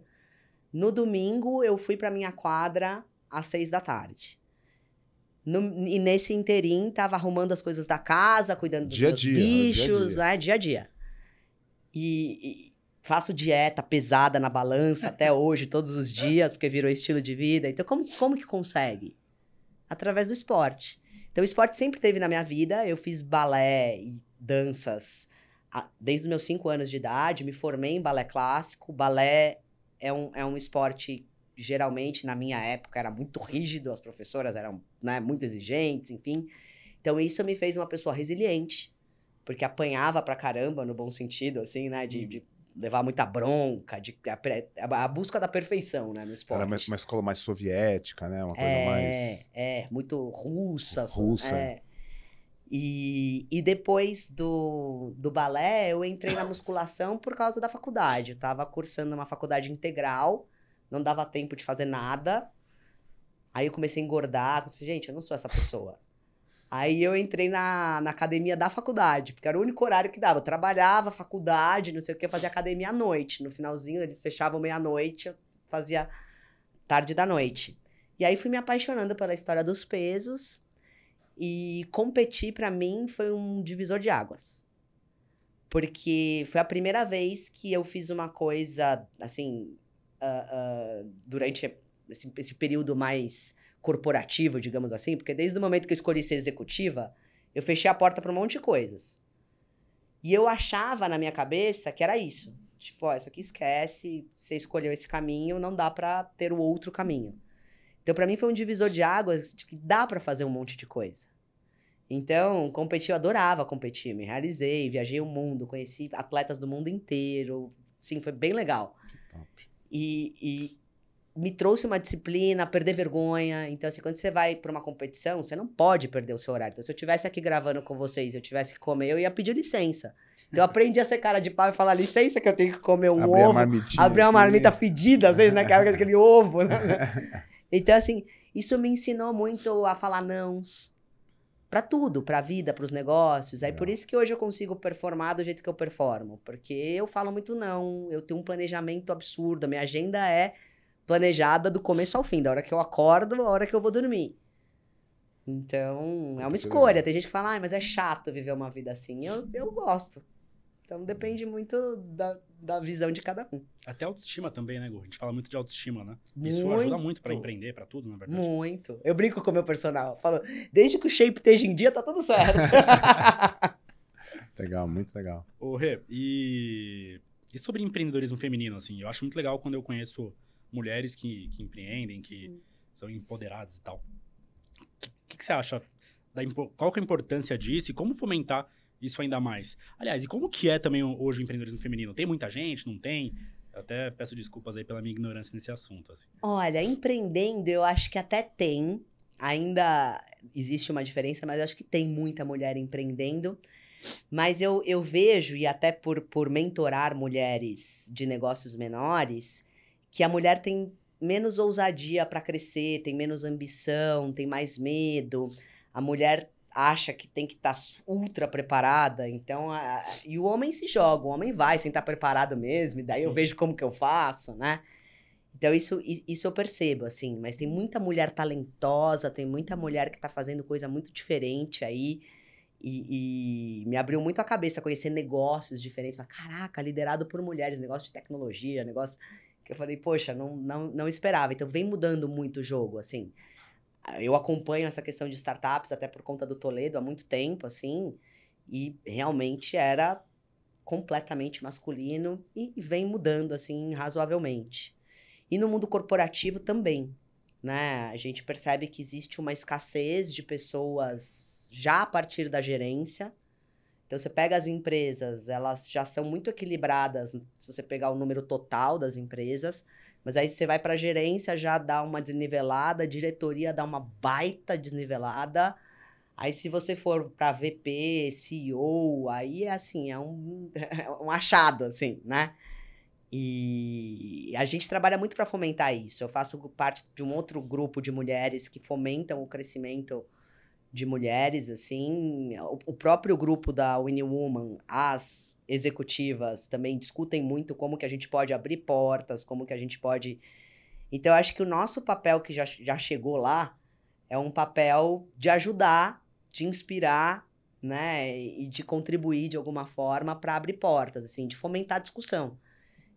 No domingo, eu fui para minha quadra às seis da tarde. No, e nesse interim, tava arrumando as coisas da casa, cuidando dos dia dia, bichos, dia, né? Dia a dia. E, e, faço dieta pesada na balança até hoje, todos os dias, porque virou estilo de vida. Então, como, como que consegue? Através do esporte. Então, o esporte sempre teve na minha vida. Eu fiz balé e danças desde os meus cinco anos de idade. Me formei em balé clássico. Balé é um, é um esporte geralmente na minha época era muito rígido, as professoras eram né, muito exigentes, enfim. Então isso me fez uma pessoa resiliente, porque apanhava pra caramba no bom sentido, assim, né, de, uhum. de levar muita bronca, de a, a, busca da perfeição, né, no esporte. Era uma, escola mais soviética, né, uma coisa é, mais é muito russa, russa. É. E, e depois do, do balé, eu entrei na musculação por causa da faculdade. Eu tava cursando uma faculdade integral, não dava tempo de fazer nada. Aí eu comecei a engordar. Comecei, gente, eu não sou essa pessoa. Aí eu entrei na, na academia da faculdade, porque era o único horário que dava. Eu trabalhava, faculdade, não sei o que, fazia academia à noite. No finalzinho, eles fechavam meia-noite, eu fazia tarde da noite. E aí fui me apaixonando pela história dos pesos. E competir, para mim, foi um divisor de águas. Porque foi a primeira vez que eu fiz uma coisa, assim, uh, durante esse, esse período mais corporativo, digamos assim, porque desde o momento que eu escolhi ser executiva, eu fechei a porta para um monte de coisas. E eu achava na minha cabeça que era isso. Tipo, ó, isso aqui esquece, você escolheu esse caminho, não dá para ter o outro caminho. Então, para mim foi um divisor de águas de que dá para fazer um monte de coisa. Então, competir, eu adorava competir, me realizei, viajei o mundo, conheci atletas do mundo inteiro. Sim, foi bem legal. E, e, me trouxe uma disciplina, perder vergonha. Então, assim, quando você vai para uma competição, você não pode perder o seu horário. Então, se eu tivesse aqui gravando com vocês, eu tivesse que comer, eu ia pedir licença. Então, eu aprendi a ser cara de pau e falar licença que eu tenho que comer um abrir ovo. abrir uma marmita fedida, às vezes, né? Aquele ovo, né? Então, assim, isso me ensinou muito a falar não para tudo, para a vida, para os negócios. Aí é. por isso que hoje eu consigo performar do jeito que eu performo, porque eu falo muito não, eu tenho um planejamento absurdo, a minha agenda é planejada do começo ao fim, da hora que eu acordo, a hora que eu vou dormir. Então, é uma escolha. Tem gente que fala, ah, mas é chato viver uma vida assim. Eu, eu gosto. Então depende muito da, da visão de cada um. Até autoestima também, né, Gu? A gente fala muito de autoestima, né? Isso muito. ajuda muito para empreender, para tudo, na verdade. Muito. Eu brinco com o meu personal. Falo, desde que o shape esteja em dia, tá tudo certo. legal, muito legal. Ô, Rê, e... e sobre empreendedorismo feminino, assim? Eu acho muito legal quando eu conheço mulheres que, que empreendem, que hum. são empoderadas e tal. O que, que, você acha? Da, qual que é a importância disso e como fomentar isso ainda mais. Aliás, e como que é também hoje o empreendedorismo feminino? Tem muita gente? Não tem? Eu até peço desculpas aí pela minha ignorância nesse assunto. Assim. Olha, empreendendo eu acho que até tem. Ainda existe uma diferença, mas eu acho que tem muita mulher empreendendo. Mas eu, eu vejo, e até por, por mentorar mulheres de negócios menores, que a mulher tem menos ousadia para crescer, tem menos ambição, tem mais medo. A mulher acha que tem que estar tá ultra preparada, então a, e o homem se joga, o homem vai sem estar tá preparado mesmo, e daí Sim. eu vejo como que eu faço, né? Então isso, isso eu percebo, assim, mas tem muita mulher talentosa, tem muita mulher que tá fazendo coisa muito diferente aí, e, e me abriu muito a cabeça conhecer negócios diferentes, falar, caraca, liderado por mulheres, negócio de tecnologia, negócio que eu falei, poxa, não, não, não esperava, então vem mudando muito o jogo, assim, eu acompanho essa questão de startups até por conta do Toledo há muito tempo, assim, e realmente era completamente masculino e, vem mudando, assim, razoavelmente. E no mundo corporativo também, né? A gente percebe que existe uma escassez de pessoas já a partir da gerência. Então, você pega as empresas, elas já são muito equilibradas, se você pegar o número total das empresas, mas aí você vai para gerência, já dá uma desnivelada, diretoria dá uma baita desnivelada. Aí se você for para VP, CEO, aí é assim, é um, é um achado, assim, né? E a gente trabalha muito para fomentar isso. Eu faço parte de um outro grupo de mulheres que fomentam o crescimento de mulheres, assim. O, o próprio grupo da Winnie Woman, as executivas, também discutem muito como que a gente pode abrir portas, como que a gente pode. Então, eu acho que o nosso papel que já, já chegou lá é um papel de ajudar, de inspirar, né? E de contribuir de alguma forma para abrir portas, assim, de fomentar a discussão.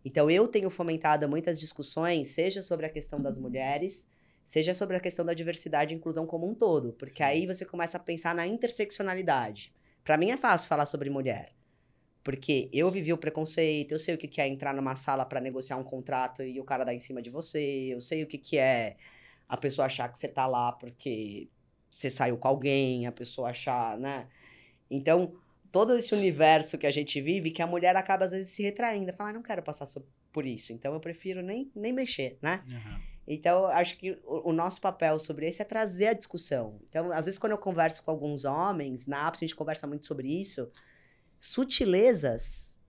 Então, eu tenho fomentado muitas discussões, seja sobre a questão das mulheres, seja sobre a questão da diversidade e inclusão como um todo, porque Sim. aí você começa a pensar na interseccionalidade. Para mim é fácil falar sobre mulher, porque eu vivi o preconceito, eu sei o que é entrar numa sala para negociar um contrato e o cara dar em cima de você, eu sei o que é a pessoa achar que você tá lá porque você saiu com alguém, a pessoa achar, né? Então, todo esse universo que a gente vive, que a mulher acaba às vezes se retraindo, fala, ah, não quero passar por isso, então eu prefiro nem, nem mexer, né? Uhum. Então, acho que o, nosso papel sobre isso é trazer a discussão. Então, às vezes, quando eu converso com alguns homens, na APS a gente conversa muito sobre isso, sutilezas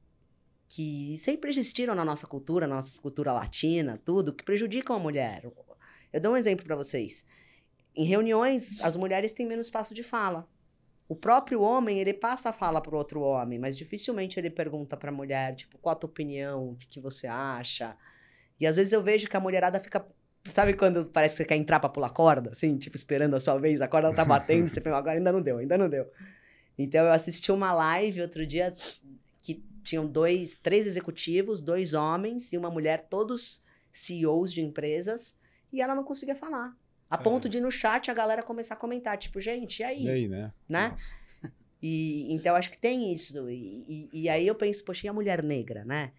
que sempre existiram na nossa cultura, na nossa cultura latina, tudo, que prejudicam a mulher. Eu dou um exemplo para vocês. Em reuniões, as mulheres têm menos espaço de fala. O próprio homem, ele passa a fala para outro homem, mas dificilmente ele pergunta para a mulher, tipo, qual a tua opinião, o que, que você acha? E às vezes eu vejo que a mulherada fica Sabe quando parece que você quer entrar pra pular corda? Assim, tipo, esperando a sua vez, a corda tá batendo, você pensa, agora ainda não deu, ainda não deu. Então eu assisti uma live outro dia que tinham dois, três executivos, dois homens e uma mulher, todos CEOs de empresas, e ela não conseguia falar. A ponto de no chat a galera começar a comentar, tipo, gente, e aí? E aí, né? Né? E, então acho que tem isso. E, e, e aí eu penso, poxa, e a mulher negra, né?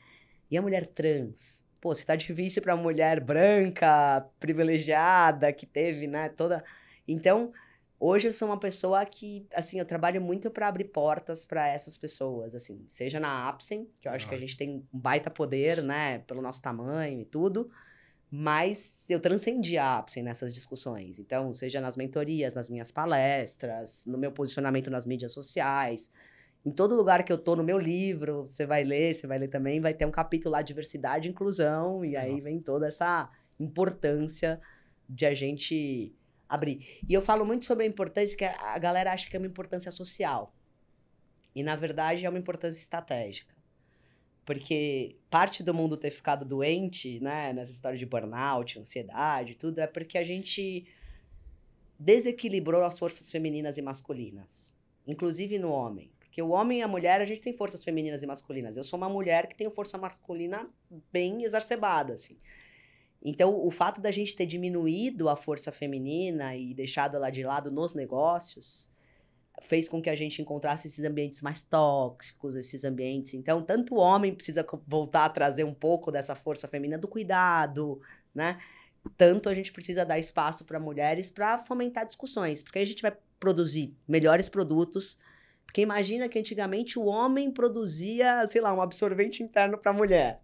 E a mulher trans? Pô, se tá difícil para mulher branca, privilegiada, que teve, né, toda. Então, hoje eu sou uma pessoa que, assim, eu trabalho muito para abrir portas para essas pessoas, assim, seja na Apsen, que eu acho ah. que a gente tem um baita poder, né, pelo nosso tamanho e tudo, mas eu transcendi a Apsen nessas discussões. Então, seja nas mentorias, nas minhas palestras, no meu posicionamento nas mídias sociais, em todo lugar que eu tô no meu livro, você vai ler, você vai ler também, vai ter um capítulo lá diversidade e inclusão, e aí vem toda essa importância de a gente abrir. E eu falo muito sobre a importância que a galera acha que é uma importância social. E na verdade é uma importância estratégica. Porque parte do mundo ter ficado doente, né, nessa história de burnout, ansiedade, tudo, é porque a gente desequilibrou as forças femininas e masculinas, inclusive no homem. Porque o homem e a mulher, a gente tem forças femininas e masculinas. Eu sou uma mulher que tem força masculina bem exacerbada, assim. Então, o fato da gente ter diminuído a força feminina e deixado ela de lado nos negócios fez com que a gente encontrasse esses ambientes mais tóxicos, esses ambientes. Então, tanto o homem precisa voltar a trazer um pouco dessa força feminina do cuidado, né? Tanto a gente precisa dar espaço para mulheres para fomentar discussões, porque a gente vai produzir melhores produtos porque imagina que antigamente o homem produzia, sei lá, um absorvente interno para a mulher.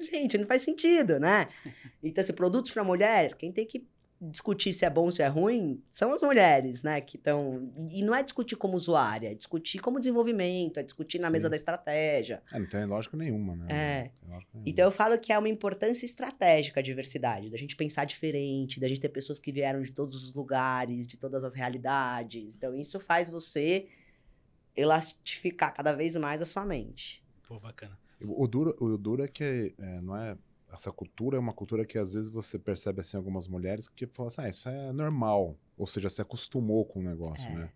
Gente, não faz sentido, né? Então, se produtos para mulher, quem tem que discutir se é bom ou se é ruim são as mulheres, né? Que estão. E não é discutir como usuária, é discutir como desenvolvimento, é discutir na Sim. mesa da estratégia. É, não tem lógica nenhuma, né? É. Nenhuma. Então eu falo que é uma importância estratégica a diversidade, da gente pensar diferente, da gente ter pessoas que vieram de todos os lugares, de todas as realidades. Então isso faz você elastificar cada vez mais a sua mente. Pô, bacana. O duro, o duro é que é, não é essa cultura é uma cultura que às vezes você percebe assim algumas mulheres que falam assim, ah, isso é normal, ou seja, se acostumou com o negócio, é. né?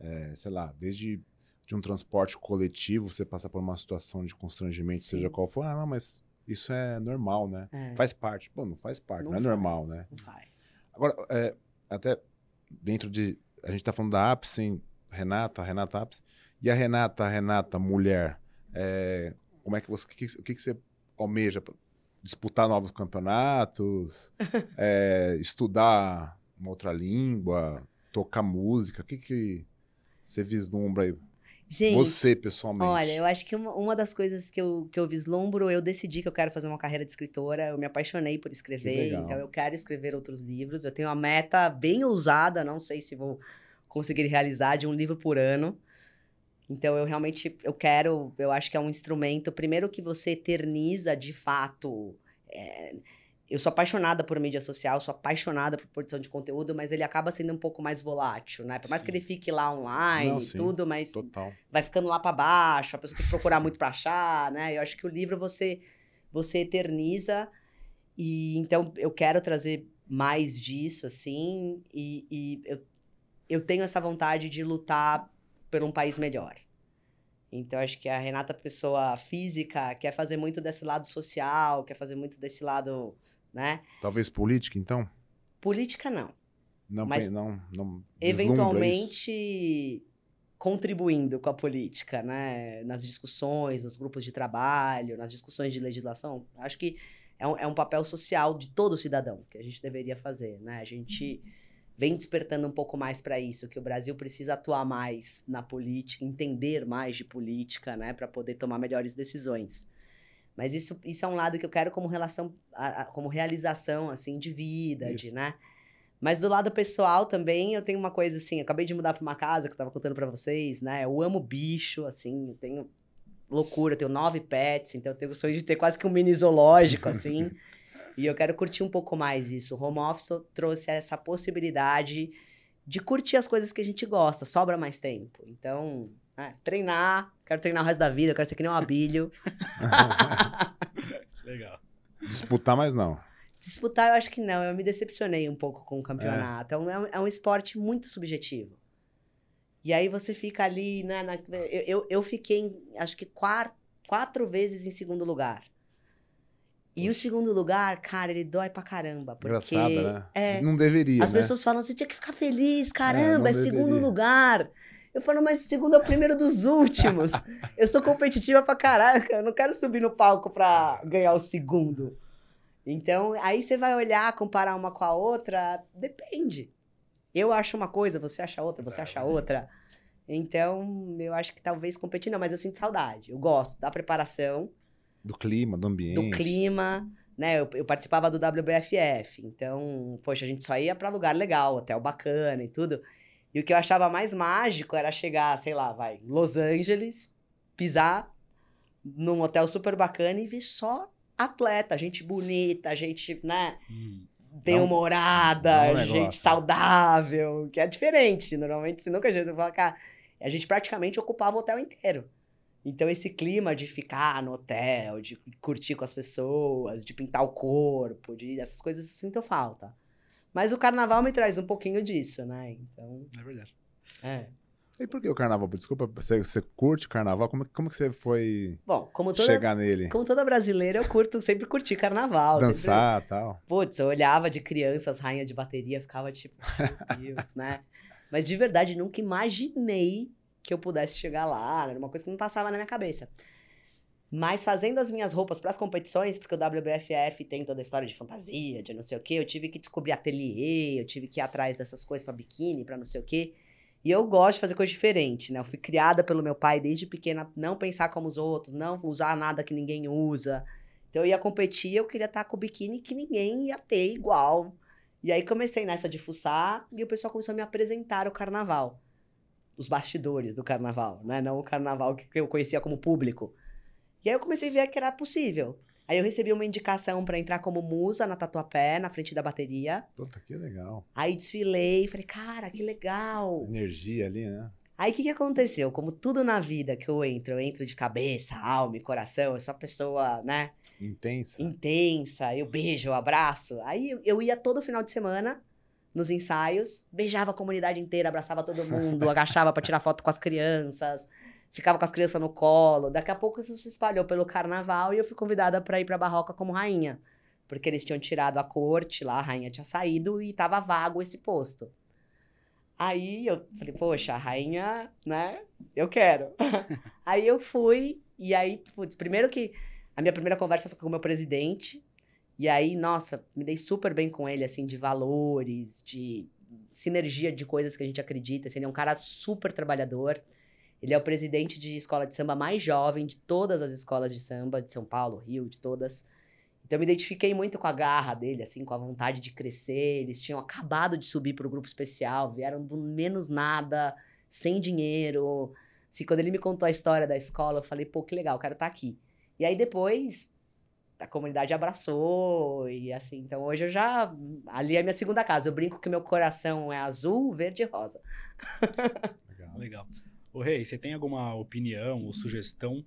É, sei lá, desde de um transporte coletivo, você passa por uma situação de constrangimento, Sim. seja qual for, ah, não, mas isso é normal, né? É. Faz parte. Pô, não faz parte, não, não é faz, normal, né? Não faz. Agora, é, até dentro de. A gente tá falando da Apsen, Renata, Renata Apes. E a Renata, a Renata, mulher, é, como é que você, o que, o que você almeja? Disputar novos campeonatos, é, estudar uma outra língua, tocar música, o que, que você vislumbra aí? Gente, você, pessoalmente. Olha, eu acho que uma, uma das coisas que eu, que eu vislumbro, eu decidi que eu quero fazer uma carreira de escritora, eu me apaixonei por escrever, então eu quero escrever outros livros. Eu tenho uma meta bem ousada, não sei se vou conseguir realizar de um livro por ano. Então eu realmente eu quero, eu acho que é um instrumento primeiro que você eterniza de fato. É, eu sou apaixonada por mídia social, sou apaixonada por produção de conteúdo, mas ele acaba sendo um pouco mais volátil, né? Por mais sim. que ele fique lá online e tudo, mas Total. vai ficando lá para baixo, a pessoa tem que procurar muito para achar, né? Eu acho que o livro você você eterniza e então eu quero trazer mais disso assim e, e eu eu tenho essa vontade de lutar por um país melhor. Então, acho que a Renata, pessoa física, quer fazer muito desse lado social, quer fazer muito desse lado, né? Talvez política, então? Política, não. Não, Mas, não, não eventualmente contribuindo com a política, né? Nas discussões, nos grupos de trabalho, nas discussões de legislação. Acho que é um, é um papel social de todo cidadão que a gente deveria fazer, né? A gente... Uhum vem despertando um pouco mais para isso, que o Brasil precisa atuar mais na política, entender mais de política, né, para poder tomar melhores decisões. Mas isso, isso é um lado que eu quero como relação, como realização, assim, de vida, isso. de, né? Mas do lado pessoal também, eu tenho uma coisa assim, acabei de mudar para uma casa que eu tava contando para vocês, né? Eu amo bicho, assim, eu tenho loucura, eu tenho nove pets, então eu tenho o sonho de ter quase que um mini zoológico, assim. E eu quero curtir um pouco mais isso. O home office trouxe essa possibilidade de curtir as coisas que a gente gosta, sobra mais tempo. Então, é, treinar, quero treinar o resto da vida, quero ser que nem um abilho. Legal. Disputar mais não. Disputar, eu acho que não. Eu me decepcionei um pouco com o campeonato. É, é, um, é um esporte muito subjetivo. E aí você fica ali, né? Na, eu, eu, eu, fiquei, acho que quatro, quatro vezes em segundo lugar. E o segundo lugar, cara, ele dói pra caramba. Porque Engraçado, né? É, não deveria. As né? pessoas falam, você tinha que ficar feliz, caramba, é, é segundo lugar. Eu falo, mas o segundo é o primeiro dos últimos. eu sou competitiva pra caraca. Eu não quero subir no palco pra ganhar o segundo. Então, aí você vai olhar, comparar uma com a outra, depende. Eu acho uma coisa, você acha outra, você acha outra. Então, eu acho que talvez competir não, mas eu sinto saudade. Eu gosto da preparação. Do clima, do ambiente. Do clima, né? Eu, eu participava do WBFF. Então, poxa, a gente só ia pra lugar legal, hotel bacana e tudo. E o que eu achava mais mágico era chegar, sei lá, vai, Los Angeles, pisar num hotel super bacana e ver só atleta, gente bonita, gente, né? Hum. Bem-humorada, gente saudável, que é diferente. Normalmente, se nunca você fala, cara, a gente praticamente ocupava o hotel inteiro. Então, esse clima de ficar no hotel, de curtir com as pessoas, de pintar o corpo, de essas coisas eu sinto falta. Mas o carnaval me traz um pouquinho disso, né? Então. É verdade. É. E por que o carnaval? Desculpa, você, você curte o carnaval? Como, como que você foi Bom, como toda, chegar nele? Como toda brasileira, eu curto, sempre curti carnaval. Dançar e tal. Putz, eu olhava de criança as rainhas de bateria, ficava tipo, meu Deus, né? Mas de verdade, nunca imaginei que eu pudesse chegar lá. Era uma coisa que não passava na minha cabeça. Mas fazendo as minhas roupas para as competições, porque o WBFF tem toda a história de fantasia, de não sei o quê, eu tive que descobrir ateliê, eu tive que ir atrás dessas coisas para biquíni, para não sei o quê. E eu gosto de fazer coisa diferente, né? Eu fui criada pelo meu pai desde pequena, não pensar como os outros, não usar nada que ninguém usa. Então eu ia competir, eu queria estar com o biquíni que ninguém ia ter igual. E aí comecei nessa de fuçar e o pessoal começou a me apresentar o carnaval. Os bastidores do carnaval, né? Não o carnaval que eu conhecia como público. E aí eu comecei a ver que era possível. Aí eu recebi uma indicação para entrar como musa na Tatuapé, na frente da bateria. Puta, que legal. Aí desfilei, falei, cara, que legal. Energia ali, né? Aí o que, que aconteceu? Como tudo na vida que eu entro, eu entro de cabeça, alma e coração, eu sou uma pessoa, né? Intensa. Intensa, eu beijo, eu abraço. Aí eu ia todo final de semana nos ensaios, beijava a comunidade inteira, abraçava todo mundo, agachava para tirar foto com as crianças ficava com as crianças no colo. Daqui a pouco isso se espalhou pelo carnaval e eu fui convidada para ir para Barroca como rainha, porque eles tinham tirado a corte lá, a rainha tinha saído e tava vago esse posto. Aí eu falei, poxa, a rainha, né? Eu quero. aí eu fui, e aí, putz, primeiro que a minha primeira conversa foi com o meu presidente, e aí, nossa, me dei super bem com ele, assim, de valores, de sinergia de coisas que a gente acredita. Assim, ele é um cara super trabalhador. Ele é o presidente de escola de samba mais jovem de todas as escolas de samba de São Paulo, Rio, de todas. Então eu me identifiquei muito com a garra dele, assim, com a vontade de crescer. Eles tinham acabado de subir para o grupo especial, vieram do menos nada, sem dinheiro. Assim, quando ele me contou a história da escola, eu falei, pô, que legal, o cara tá aqui. E aí depois a comunidade abraçou e assim, então hoje eu já ali é a minha segunda casa. Eu brinco que meu coração é azul, verde e rosa. Legal. Legal. Ô, Rei, você tem alguma opinião ou sugestão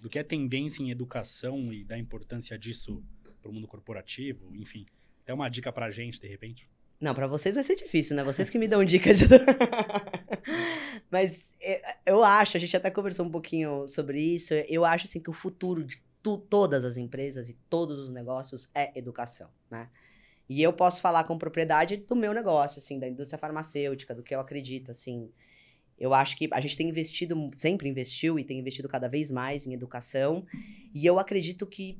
do que é tendência em educação e da importância disso para o mundo corporativo? Enfim, tem uma dica para a gente, de repente? Não, para vocês vai ser difícil, né? Vocês que me dão dicas de... Mas é, eu acho, a gente até conversou um pouquinho sobre isso, eu acho assim que o futuro de tu, todas as empresas e todos os negócios é educação, né? E eu posso falar com propriedade do meu negócio, assim, da indústria farmacêutica, do que eu acredito, assim. Eu acho que a gente tem investido, sempre investiu e tem investido cada vez mais em educação. E eu acredito que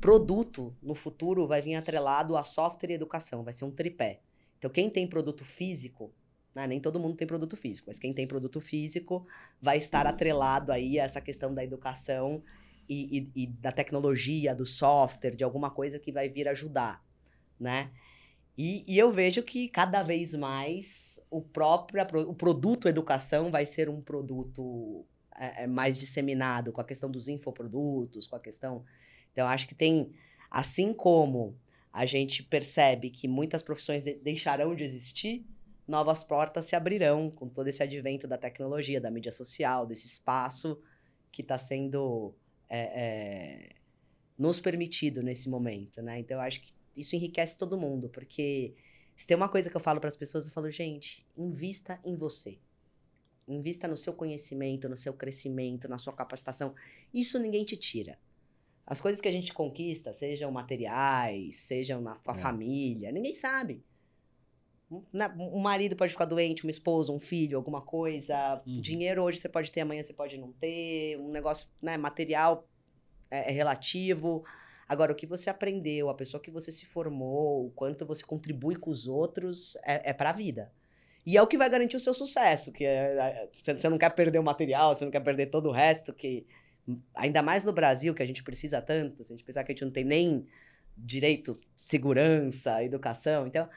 produto no futuro vai vir atrelado a software e educação, vai ser um tripé. Então, quem tem produto físico, né, nem todo mundo tem produto físico, mas quem tem produto físico vai estar atrelado aí a essa questão da educação e, e, e, da tecnologia, do software, de alguma coisa que vai vir ajudar, né? E, e eu vejo que cada vez mais o próprio o produto educação vai ser um produto é, é, mais disseminado com a questão dos infoprodutos, com a questão. Então, acho que tem, assim como a gente percebe que muitas profissões de deixarão de existir, novas portas se abrirão com todo esse advento da tecnologia, da mídia social, desse espaço que está sendo é, é, nos permitido nesse momento, né? Então, eu acho que isso enriquece todo mundo, porque se tem uma coisa que eu falo para as pessoas, eu falo, gente, invista em você. Invista no seu conhecimento, no seu crescimento, na sua capacitação. Isso ninguém te tira. As coisas que a gente conquista, sejam materiais, sejam na tua é. família, ninguém sabe. Um marido pode ficar doente, uma esposa, um filho, alguma coisa. Uhum. Dinheiro hoje você pode ter, amanhã você pode não ter. Um negócio né, material é, é relativo. Agora, o que você aprendeu, a pessoa que você se formou, o quanto você contribui com os outros, é, é para a vida. E é o que vai garantir o seu sucesso, que é, é, você não quer perder o material, você não quer perder todo o resto, que ainda mais no Brasil, que a gente precisa tanto, se a gente pensar que a gente não tem nem direito, segurança, educação, então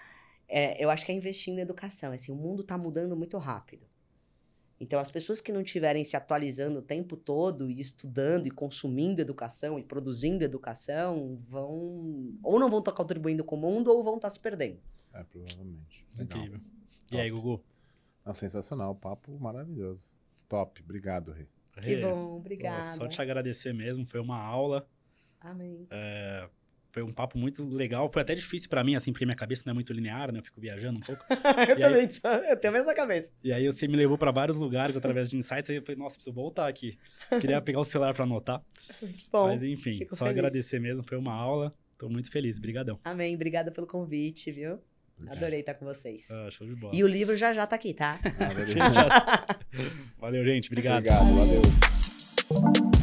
é, eu acho que é investir em educação. Assim, o mundo está mudando muito rápido. Então, as pessoas que não estiverem se atualizando o tempo todo e estudando e consumindo educação e produzindo educação vão ou não vão estar contribuindo com o mundo ou vão estar se perdendo. É, provavelmente. Legal. Incrível. E aí, Gugu? Não, sensacional, papo maravilhoso. Top, obrigado, Rei. Que bom, obrigada. Só te agradecer mesmo, foi uma aula. Amém. É, foi um papo muito legal. Foi até difícil para mim, assim, porque minha cabeça não é muito linear, né? Eu fico viajando um pouco. eu e também, aí... eu tenho a mesma cabeça. E aí você me levou para vários lugares através de insights. Aí eu falei, nossa, preciso voltar aqui. Queria pegar o celular para anotar. Bom, Mas enfim, só feliz. agradecer mesmo. Foi uma aula. Tô muito feliz. Obrigadão. Amém. Obrigada pelo convite, viu? Adorei estar com vocês. Ah, show de bola. E o livro já já tá aqui, tá? Ah, valeu, gente. Obrigado. Obrigado, valeu.